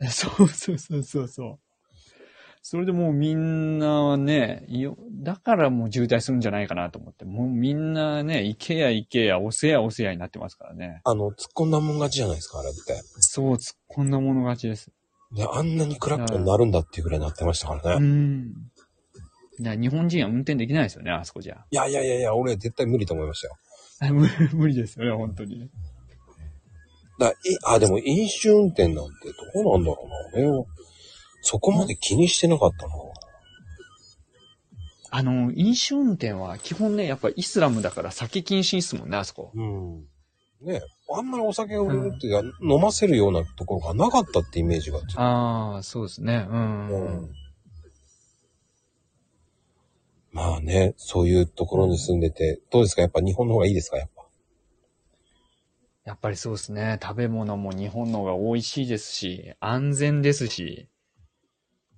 そうそうそうそうそう。それでもうみんなはね、だからもう渋滞するんじゃないかなと思って、もうみんなね、行けや行けや、おせやおせやになってますからね。あの、突っ込んだもん勝ちじゃないですか、あれって。そう、突っ込んだもの勝ちです。で、あんなにクラックになるんだっていうぐらいなってましたからうね。ん。いや、日本人は運転できないですよね、あそこじゃ。いやいやいやいや、俺絶対無理と思いましたよ。あ (laughs) 無無理ですよね、本当に。だいあ、でも飲酒運転なんてどうなんだろうな。俺はそこまで気にしてなかったな。あの、飲酒運転は基本ね、やっぱイスラムだから酒禁止ですもんね、あそこ。うん。ねあんまりお酒を売るっていうか、飲ませるようなところがなかったってイメージがああ、そうですね。うん。うんね、そういうところに住んでて、どうですか？やっぱ日本の方がいいですか？やっぱ。やっぱりそうですね。食べ物も日本の方が美味しいですし、安全ですし、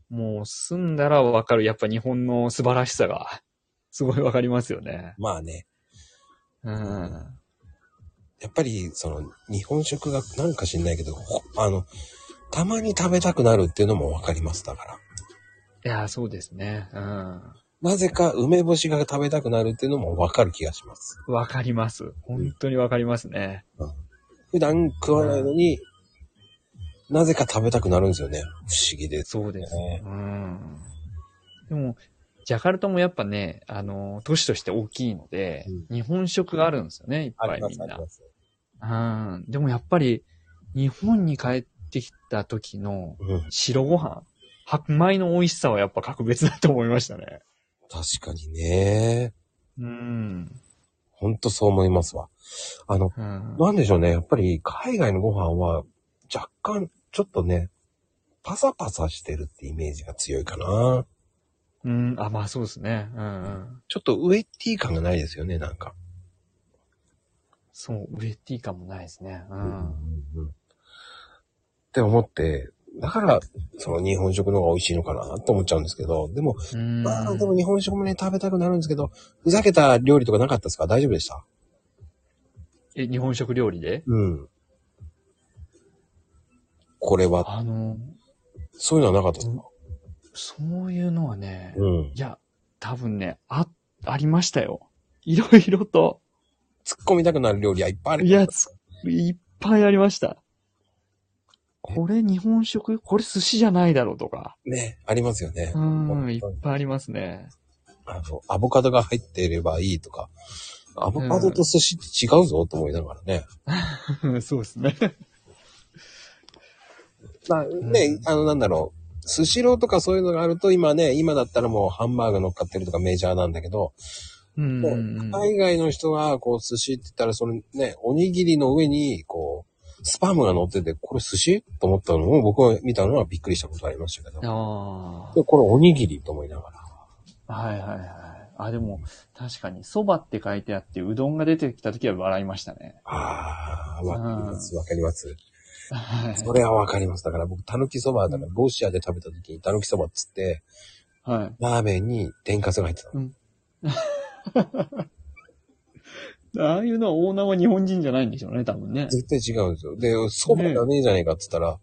もう住んだらわかる。やっぱ日本の素晴らしさが、すごいわかりますよね。まあね、うん。やっぱりその日本食がなんか知んないけど、ほあの、たまに食べたくなるっていうのもわかります。だから。いや、そうですね。うん。なぜか梅干しが食べたくなるっていうのもわかる気がします。わかります。本当にわかりますね。普段食わないのに、なぜか食べたくなるんですよね。不思議です。そうです。ねうん。でも、ジャカルタもやっぱね、あの、都市として大きいので、日本食があるんですよね、いっぱいみんな。す。うん。でもやっぱり、日本に帰ってきた時のうん。白ご飯、白米の美味しさはやっぱ格別だと思いましたね。確かにね。うん。ほんとそう思いますわ。あの、うん。なんでしょうね。やっぱり海外のご飯は若干ちょっとね、パサパサしてるってイメージが強いかな。うん。あ、まあそうですね。うんうん。ちょっとウエッティ感がないですよね、なんか。そう、ウエッティ感もないですね。う。うんんって思って、だから、その日本食の方が美味しいのかなと思っちゃうんですけど、でも、うん。まあでも日本食もね、食べたくなるんですけど、ふざけた料理とかなかったですか？大丈夫でした？え、日本食料理で？うん。これは、あの、そういうのはなかったですか？そういうのはね、うん。いや、多分ね、あ、ありましたよ。いろいろと。突っ込みたくなる料理はいっぱいある。いや、ついっぱいありました。これ日本食？これ寿司じゃないだろうとか。ね、ありますよね。うん、いっぱいありますね。あの、アボカドが入っていればいいとか、アボカドと寿司って違うぞと思いながらね。(laughs) そうですね。(laughs) まあ、ね、あの、なんだろう。スシローとかそういうのがあると、今ね、今だったらもうハンバーグ乗っかってるとかメジャーなんだけど、うんうんうん。海外の人が、こう、寿司って言ったら、そのね、おにぎりの上に、こう、スパムが乗ってて、これ寿司？と思ったのを僕が見たのはびっくりしたことありましたけど。あで、これおにぎりと思いながら。あ。はいはいはい。あ、でも、確かに、蕎麦って書いてあって、うどんが出てきた時は笑いましたね。ああ、わかります、わかります。はい。それはわかります。だから僕、たぬきそばだから、ロシアで食べた時にたぬきそばっつって、はい。ラーメンに天かすが入ってたの。ああいうのはオーナーは日本人じゃないんでしょうね、多分ね。絶対違うんですよ。で、そばじゃねえじゃねえかって言ったら、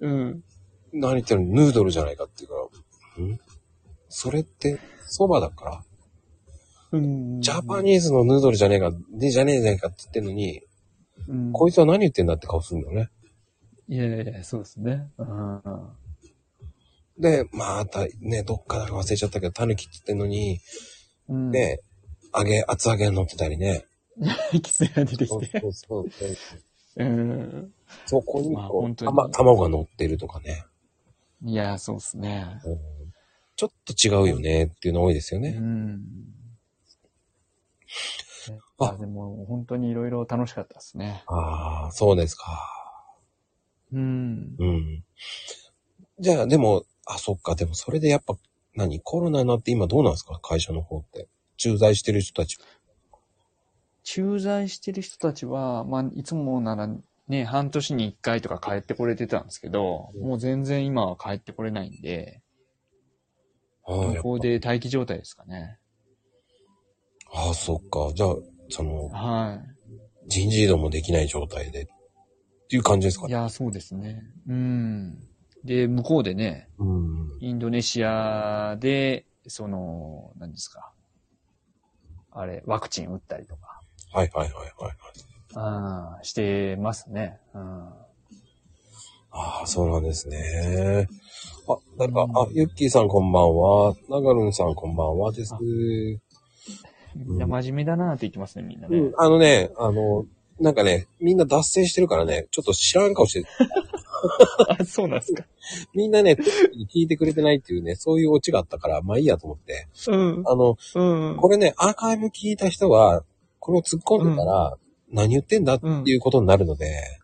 うん。何言ってんの？ヌードルじゃないかって言うから、ん？それって、そばだから、うん。ジャパニーズのヌードルじゃねえか、でじゃねえじゃねえかって言ってんのに、うん、こいつは何言ってんだって顔するんだよね。いやいやいや、そうですね。うん。で、またね、どっかだか忘れちゃったけど、タヌキって言ってんのに、うん。ね、揚げ、厚揚げ乗ってたりね。(laughs) キツネが出てそうきて。そうそうそう。うん。そこにまあこう、本当にたま、卵が乗ってるとかね。いや、そうですね。うんちょっと違うよねっていうの多いですようね。ん。ああ、でも本当にいろいろ楽しかったですね。ああ、そうですか。うん。うん。じゃあ、でも、あ、そっか、でもそれでやっぱ、何コロナになって今どうなんですか？会社の方って。駐在してる人たち。駐在してる人たちは、まあ、いつもならね、半年に一回とか帰ってこれてたんですけど、もう全然今は帰ってこれないんで、向こうで待機状態ですかね。ぱああ、そっか。じゃあ、その、は人事異動もできない状態で。っていう感じですかい。いね。や、そうですね。うん。で、向こうでね、うん。インドネシアで、その、何ですか。あれ、ワクチン打ったりとか、はいはいはいはい。あーしてますね。うん。ああ、そうなんですね。あ、なんか、あ、ユッキーさんこんばんは。ナガルンさんこんばんはです。みんな真面目だなって言ってますね、みんなね。うん、あのね、あの、なんかね、みんな脱線してるからね、ちょっと知らん顔してる。(laughs) あ、そうなんですか。みんなね、聞いてくれてないっていうね、そういうオチがあったから、まあいいやと思って。うん。あの、うん。これね、アーカイブ聞いた人は、これを突っ込んでたら、何言ってんだっていうことになるので、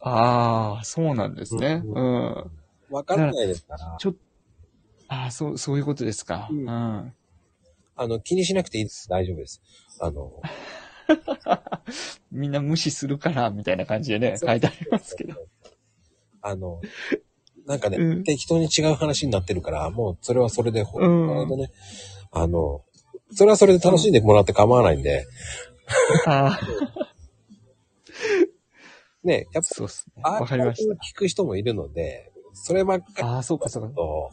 ああ、そうなんですね。ううん。わかんないですから。ちょっああ、そう、そういうことですか。ううんん。あの、気にしなくていいです。大丈夫です。あの、(laughs) みんな無視するから、みたいな感じでね、書いてありますけど。。あの、なんかね、うん適当に違う話になってるから、もうそれはそれで、ほうんなるほどね、あの、それはそれで楽しんでもらって構わないんで、ああ、ね、やっそうっすね。ぱ、わかりました。聞く人もいるので、そればっかりああ、そうかそうか。と、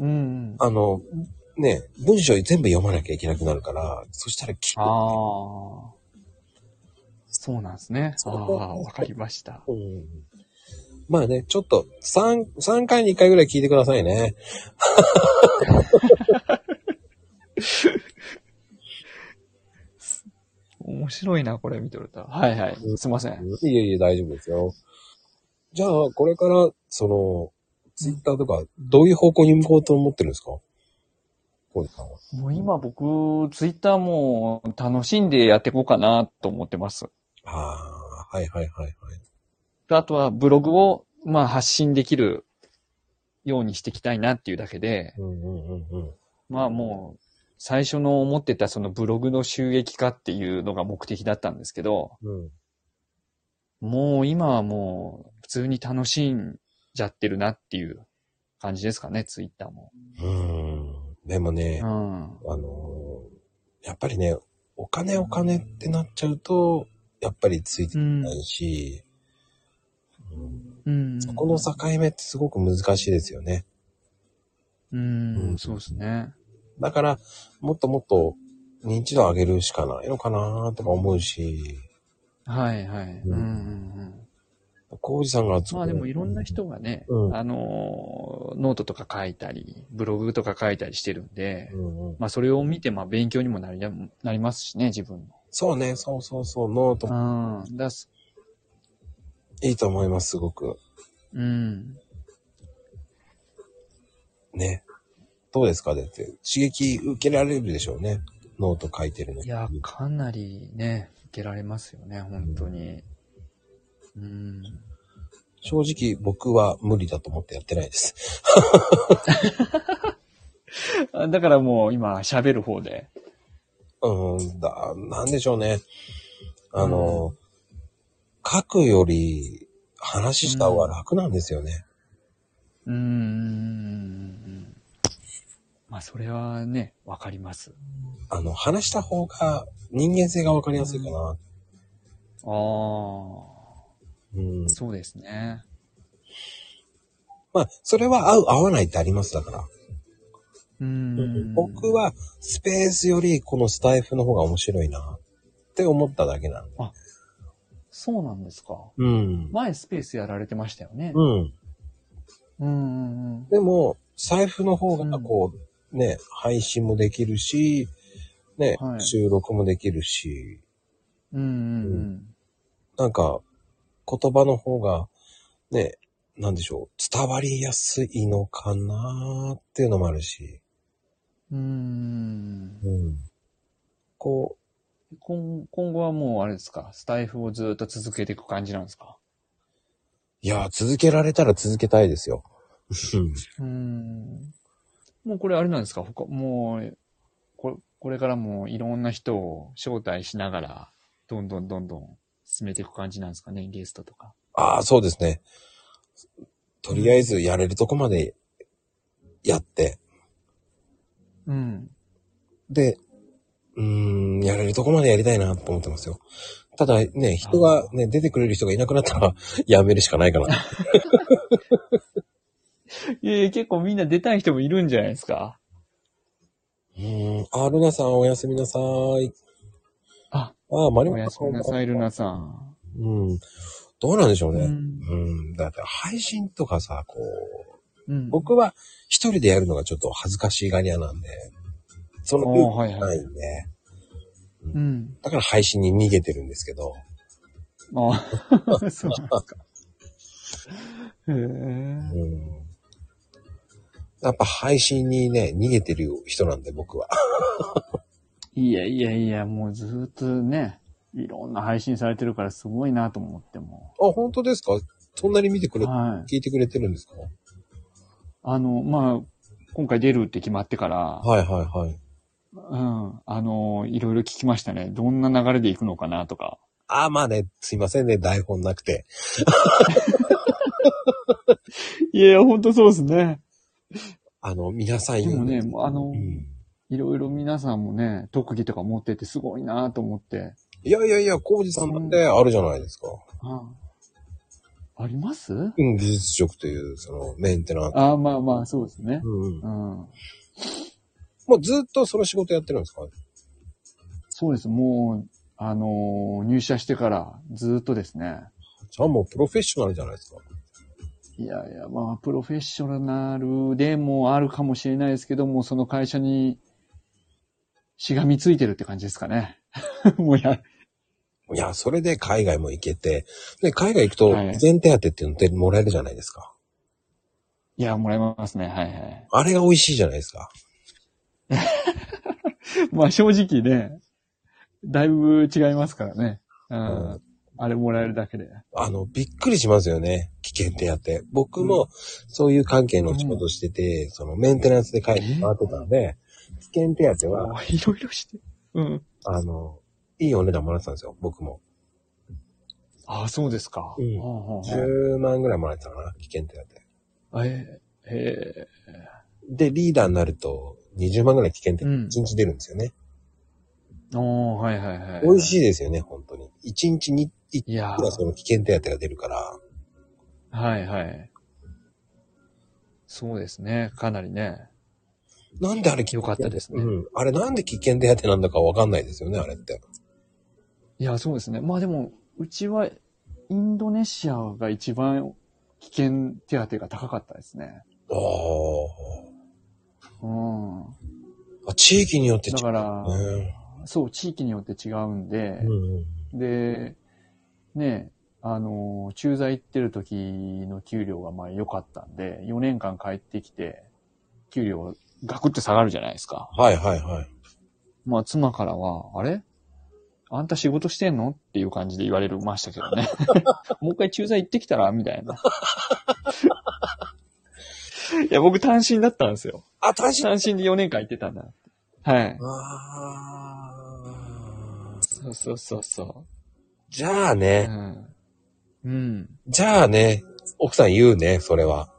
うんうん。あの、ね、文章全部読まなきゃいけなくなるから、そしたら聞く。ああ。そうなんですね。ああ、わかりました。うんまあね、ちょっと、3、3回に1回ぐらい聞いてくださいね。(laughs) 面白いな、これ見てると。はいはい。すいません。いえいえ、大丈夫ですよ。じゃあ、これから、その、ツイッターとか、どういう方向に向こうと思ってるんですか？小西さんは。もう今僕、ツイッターも楽しんでやっていこうかなと思ってます。ああ、はいはいはいはい。あとはブログを、まあ発信できるようにしていきたいなっていうだけで、うんうんうんうん。まあもう、最初の思ってたそのブログの収益化っていうのが目的だったんですけど、うん。もう今はもう普通に楽しんじゃってるなっていう感じですかね、ツイッターも。うん。でもねう、ん。あのーやっぱりね、お金お金ってなっちゃうと、やっぱりついてうん。ないし、うんうん。そこの境目ってすごく難しいですよね。うん、そうですね。だから、もっともっと認知度上げるしかないのかなとか思うし、はいはい。うんうん。コウジさんが、まあでもいろんな人がね、うんあのー、ノートとか書いたり、ブログとか書いたりしてるんで、うんうん、まあそれを見て、まあ勉強にもなりなりますしね、自分そうね、そうそうそう、ノートの。うん。だすいいと思います、すごく。うん。ね。どうですかだって、刺激受けられるでしょうね。ノート書いてるの。いや、かなりね、受けられますよね、本当に。うん。正直僕は無理だと思ってやってないです。(laughs) あだからもう今喋る方で。うん、だ、なんでしょうね。あの、書くより話した方が楽なんですよね。うんうんうんうん。まあそれはね、わかります。あの、話した方が人間性がわかりやすいかな。ああ、うん。そうですね。まあ、それは合う合わないってありますだから。うん。僕はスペースよりこのスタイフの方が面白いなって思っただけなの。そうなんですか。うん。前スペースやられてましたよね。うん。うんうんうん。でも、財布の方がこう、ね、配信もできるし、ね、はい収録もできるし、うんうんなんか、言葉の方が、ね、なんでしょう、伝わりやすいのかなっていうのもあるし、うん。うん。うん。こ今今後はもうあれですか、スタイフをずっと続けていく感じなんですか？う、いや、続けられたら続けたいですよ。うんうん。もうこれあれなんですか？他、もう、ここれからもいろんな人を招待しながら、どんどんどんどん進めていく感じなんですかね、ゲストとか。ああ、そうですね。とりあえずやれるとこまでやって、うん。で、うーん、やれるとこまでやりたいなと思ってますよ。ただね、人がね、出てくれる人がいなくなったら (laughs) やめるしかないかな。(laughs) いやいや、結構みんな出たい人もいるんじゃないですか？うーん、あ、ルナさんおやすみなさい。あ、あ、マリおモやすみなさい、ルナさん。うん。どうなんでしょうね。ううん。だって配信とかさ、こう、うん。僕は一人でやるのがちょっと恥ずかしがり屋なんで、そのおー勇気がはいはないいんで、うん。だから配信に逃げてるんですけど、あ (laughs) そうなんですか。へえ。うん。やっぱ配信にね、逃げてる人なんで僕は。いやいやいや、もうずーっとね、いろんな配信されてるからすごいなと思っても。あ、本当ですか？そんなに見てくれ、はい。聞いてくれてるんですか？あの、まあ、今回出るって決まってから、はいはいはい。うん。あの、いろいろ聞きましたね。どんな流れで行くのかなとか。ああ、まあね、すいませんね、台本なくて。(laughs) いやいや、ほんとそうですね。あの、皆さんでもね、あの、ん。いろいろ皆さんもね、特技とか持っててすごいなと思って。いやいやいや、コウジさんだってあるじゃないですか。ああります？うん、技術職という、その、メンテナンス。ああ、まあまあ、そうですね。うん。うん。もうずっとその仕事やってるんですか？そうです。もう、あのー入社してからずっとですね。じゃあもうプロフェッショナルじゃないですか。いやいや、まあ、プロフェッショナルでもあるかもしれないですけども、その会社にしがみついてるって感じですかね。(laughs) もうや、いや、それで海外も行けて、で、海外行くと、はい全手当っていうのでもらえるじゃないですか。いや、もらいますね。はいはい。あれが美味しいじゃないですか。(laughs) まあ、正直ね、だいぶ違いますからね。うん。うんあれもらえるだけで。あの、びっくりしますよね。危険手当。僕も、そういう関係の仕事してて、そのメンテナンスで帰って回ってたんで、危険手当は、あいろいろして。うん。あの、いいお値段もらってたんですよ、僕も。ああ、そうですか。うんはあはあは10万ぐらいもらってたかな、危険手あえー、え当。で、リーダーになると、20万ぐらい危険手当、うん1日出るんですよね。ー、おー、はいはいはい。美味い。しいですよね、本当に。1日に、1いや日はその危険手当が出るから、はいはい。そうですね。かなりね。なんであれよかったですねうん。あれなんで危険手当なんだかわかんないですよね、あれって。いや、そうですね。まあでも、うちは、インドネシアが一番危険手当が高かったですね。あうん。あ。あ地域によって違う。だから、ねそう、地域によって違うんでう、んうん。で、ね、あの、駐在行ってる時の給料がまあ良かったんで、4年間帰ってきて、給料ガクって下がるじゃないですか。はいはいはい。まあ妻からは、あれ？あんた仕事してんの？っていう感じで言われましたけどね。(laughs) もう一回駐在行ってきたら？みたいな。(laughs) いや、僕単身だったんですよ。あ、単身単身で4年間行ってたんだ。はい。ああ。そうそうそうそじゃあう。うね、ん。うん。じゃあね、奥さん言うね、それは。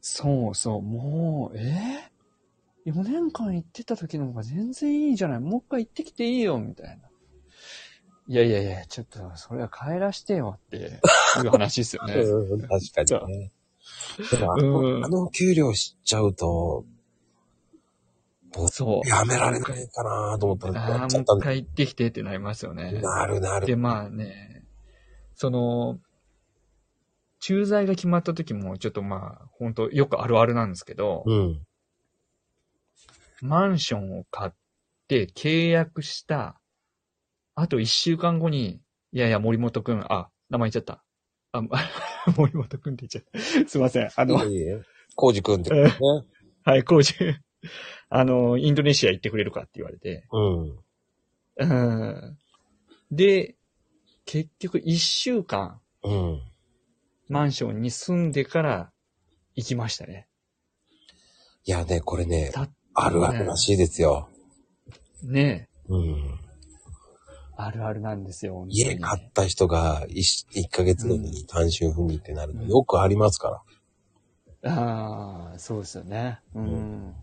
そうそう、もう、えー、?4 年間行ってた時の方が全然いいじゃない。もう一回行ってきていいよ、みたいな。いやいやいや、ちょっと、それは帰らしてよっていう話ですよね。(laughs) うん、確かにね。(laughs) でもあのうんあの給料知っちゃうと、もうそう。やめられないかなと思ったらやああ、っちゃっただ。もうん一回行ってきてってなりますよね。なるなで、る。まあね、その、駐在が決まった時も、ちょっとまあ、本当よくあるあるなんですけど、うん。マンションを買って契約した、あと一週間後に、いやいや、森本くん、あ、名前言っちゃった。あ、(laughs) 森本くんって言っちゃった。すいません。あの、いいウジ君ってね。(laughs) はい、工事、(laughs) あの、インドネシア行ってくれるかって言われて、うん。うん。で、結局一週間、うん。マンションに住んでから行きましたね。いやね、これね、たあるあるらしいですよ。ねえ、うん。あるあるなんですよ。家買った人が 1, ヶ月後に単身赴任ってなるのよくありますから。ああ、そうですよね。うん。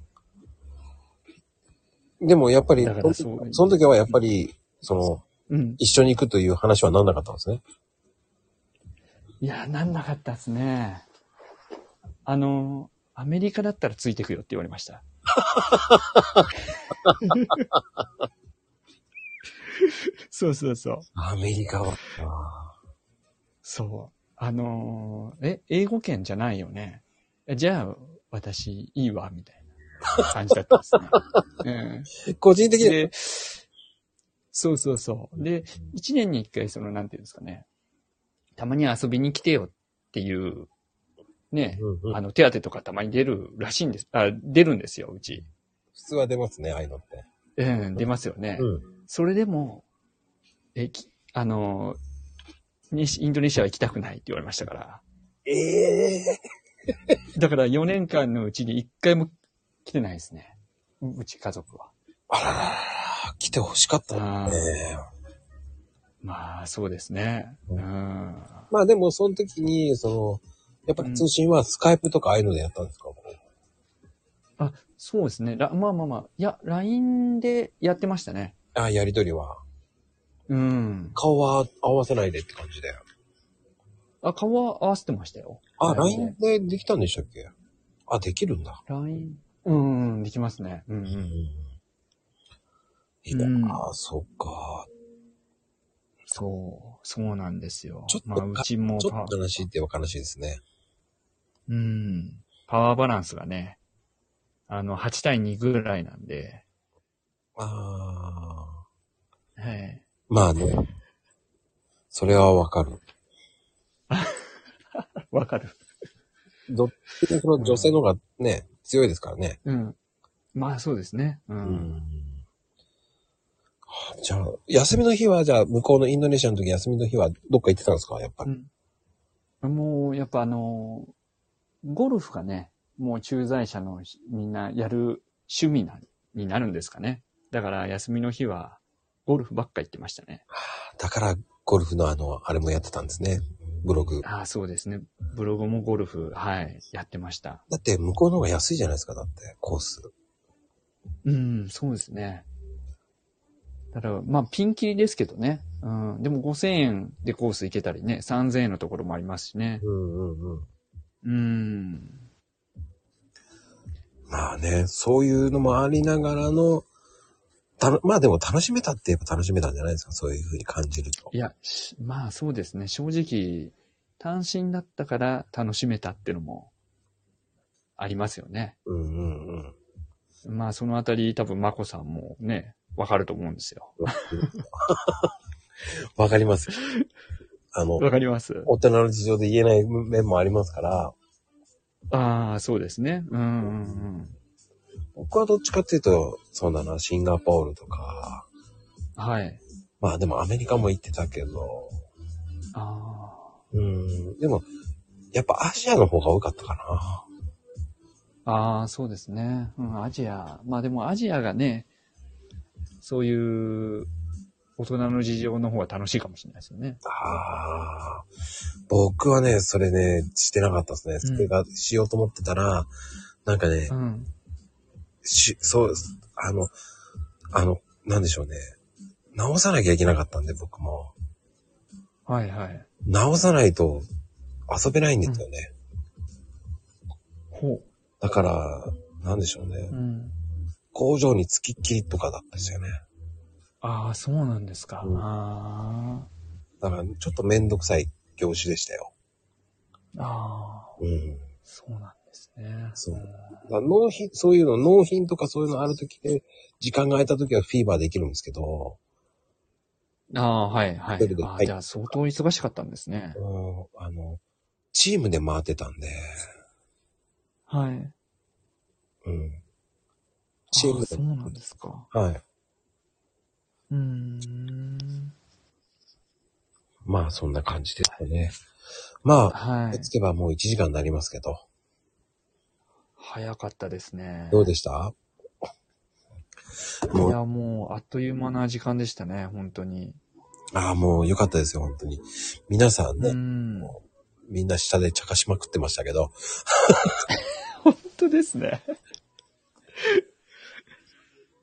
でもやっぱり、だからそうその時はやっぱり、その、うん。一緒に行くという話はなんなかったんですね？いや、なんなかったですね。あの、アメリカだったらついてくよって言われました。そうそうそう。アメリカは。あそう。あのーえ、英語圏じゃないよね。えじゃあ、私、いいわ、みたいな感じだったんですね。ー (laughs) 個人的うん。に、で、そうそうそう。で、一年に一回、その、なんていうんですかね。たまに遊びに来てよっていう、ね、うんうんあの、手当とかたまに出るらしいんです。あ、出るんですよ、うち。普通は出ますね、ああいうのって。うん、出ますよね。うん。それでも、え、きあの、にインドネシアは行きたくないって言われましたから。ええだから4年間のうちに1回も来てないですね。ううち家族は。あらららら、来て欲しかったあね。まあ、そうですね。うん。まあでも、その時に、その、やっぱり通信はスカイプとかああいうのでやったんですか、あ、そうですね。らまあまあまあ。いや、LINE でやってましたね。ああ、やりとりは。うん。顔は合わせないでって感じで。あ、顔は合わせてましたよ。あ、LINE でできたんでしたっけ？あ、できるんだ。LINE? うん、うん、できますね。うん、うん。いや、うんあ、そっか。そう、そうなんですよ。ちょっとまあ、うちもちょパっと悲しいって言えば悲しいですね。うん。パワーバランスがね、あの、8対2ぐらいなんで、ああ。はい。まあね。それはわかる。(laughs) わかる。どっちもその女性の方がね、強いですからね。うん。まあ、そうですね。う。。うんはあじゃあ、休みの日は、じゃあ、向こうのインドネシアの時休みの日はどっか行ってたんですか？やっぱり。うん。もう、やっぱあの、ゴルフがね、もう駐在者のみんなやる趣味な、になるんですかね。だから、休みの日は、ゴルフばっか行ってましたね。だから、ゴルフのあの、あれもやってたんですね。ブログ。ああ、そうですね。ブログもゴルフ、はい、やってました。だって、向こうの方が安いじゃないですか、だって、コース。うん、そうですね。だから、まあ、ピンキリですけどね。うん。でも5000円でコース行けたりね、3000円のところもありますしね。うんうんうん。うん。まあね、そういうのもありながらの、たのまあでも楽しめたって言えば楽しめたんじゃないですか、そういうふうに感じるとい。や、しまあそうですね。正直、単身だったから楽しめたっていうのもありますよね。うんうんうん。まあそのあたり多分まこさんもね、わかると思うんですよ。わか (laughs) ります。あの、わかります大人の事情で言えない面もありますから、ああ、そうですね。うんうん僕はどっちかっていうと、そうだな、シンガポールとか、うん。はい。まあでもアメリカも行ってたけど、あうん、でも、やっぱアジアの方が多かったかな。あ。ああ、そうですね。うん、アジア。まあでもアジアがね、そういう大人の事情の方が楽しいかもしれないですよね。ああ、僕はね、それね、してなかったですね。それがしようと思ってたら、なんかねう、ん。し、そうです。あの、あの、なんでしょうね。直さなきゃいけなかったんで、僕も。はいはい。直さないと遊べないんですよね。ほだから、なんでしょうねう。。うん。工場に付きっきりとかだったですよね。ああ、そうなんですか。うんあだから、ちょっとめんどくさい業種でしたよ。あ。ああ。うん。そうなんね。そう納品、そういうの、納品とかそういうのあるときで、時間が空いたときはフィーバーできるんですけど、ああ、はい、はい。ということではいああじゃあ相当忙しかったんですね。うんあの、チームで回ってたんで、はい。うん。チームでああそうなんですか。はい。うーん。まあ、そんな感じですよね。まあ、はい。つけばもう1時間になりますけど、早かったですね。どうでした？いもう、や、もう、あっという間な時間でしたね、本当に。ああ、もう良かったですよ、本当に。皆さんうね、ん。みんな下で茶化しまくってましたけど、(laughs) 本当ですね。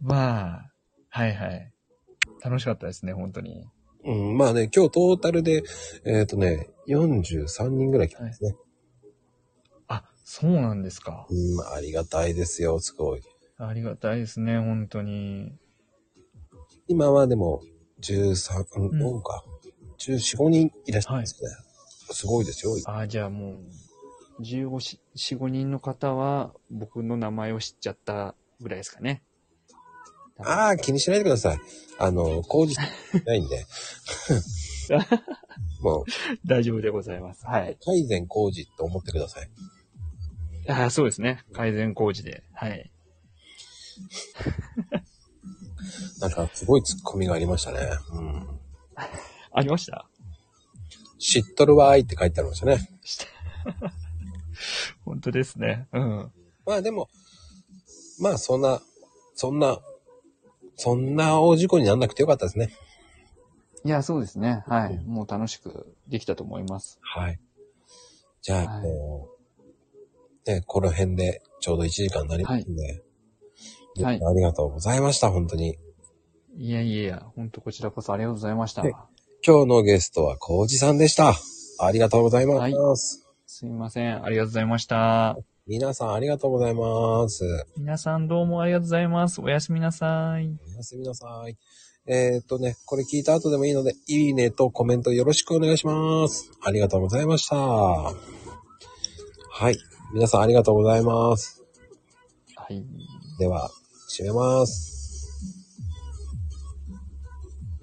まあ、はいはい。楽しかったですね、本当に。うん、まあね、今日トータルで、えっ、とね、43人ぐらい来たんですね。あ、そうなんですか。うん、ありがたいですよ、すごい。ありがたいですね、本当に。今はでも、13、うん、うんどうか、14、5人いらっしゃるんですね。すごいですよ。あじゃあもう、15し、4、5人の方は僕の名前を知っちゃったぐらいですかね。ああ、気にしないでください。あの、工事ないんで。(laughs) もう、大丈夫でございます。はい。改善工事と思ってください。あそうですね。改善工事で。はい。(laughs) なんか、すごいツッコミがありましたね。うん。ありました？知っとるわーいって書いてありましたね。(laughs) 本当ですね。うん。まあでも、まあそんな、そんな、そんな大事故にならなくてよかったですね。いや、そうですね。はい。うんもう楽しくできたと思います。はい。じゃあ、はいもう、ね、この辺でちょうど1時間になりますんで、はいありがとうございました、本当に。いやいやいや、ほんとこちらこそありがとうございました。はい今日のゲストはコウジさんでした。ありがとうございます。はいすいません。ありがとうございました。皆さんありがとうございます。皆さんどうもありがとうございます。おやすみなさい。おやすみなさい。えー、っとね、これ聞いた後でもいいので、いいねとコメントよろしくお願いします。ありがとうございました。はい。皆さんありがとうございます。はい。では、締めます。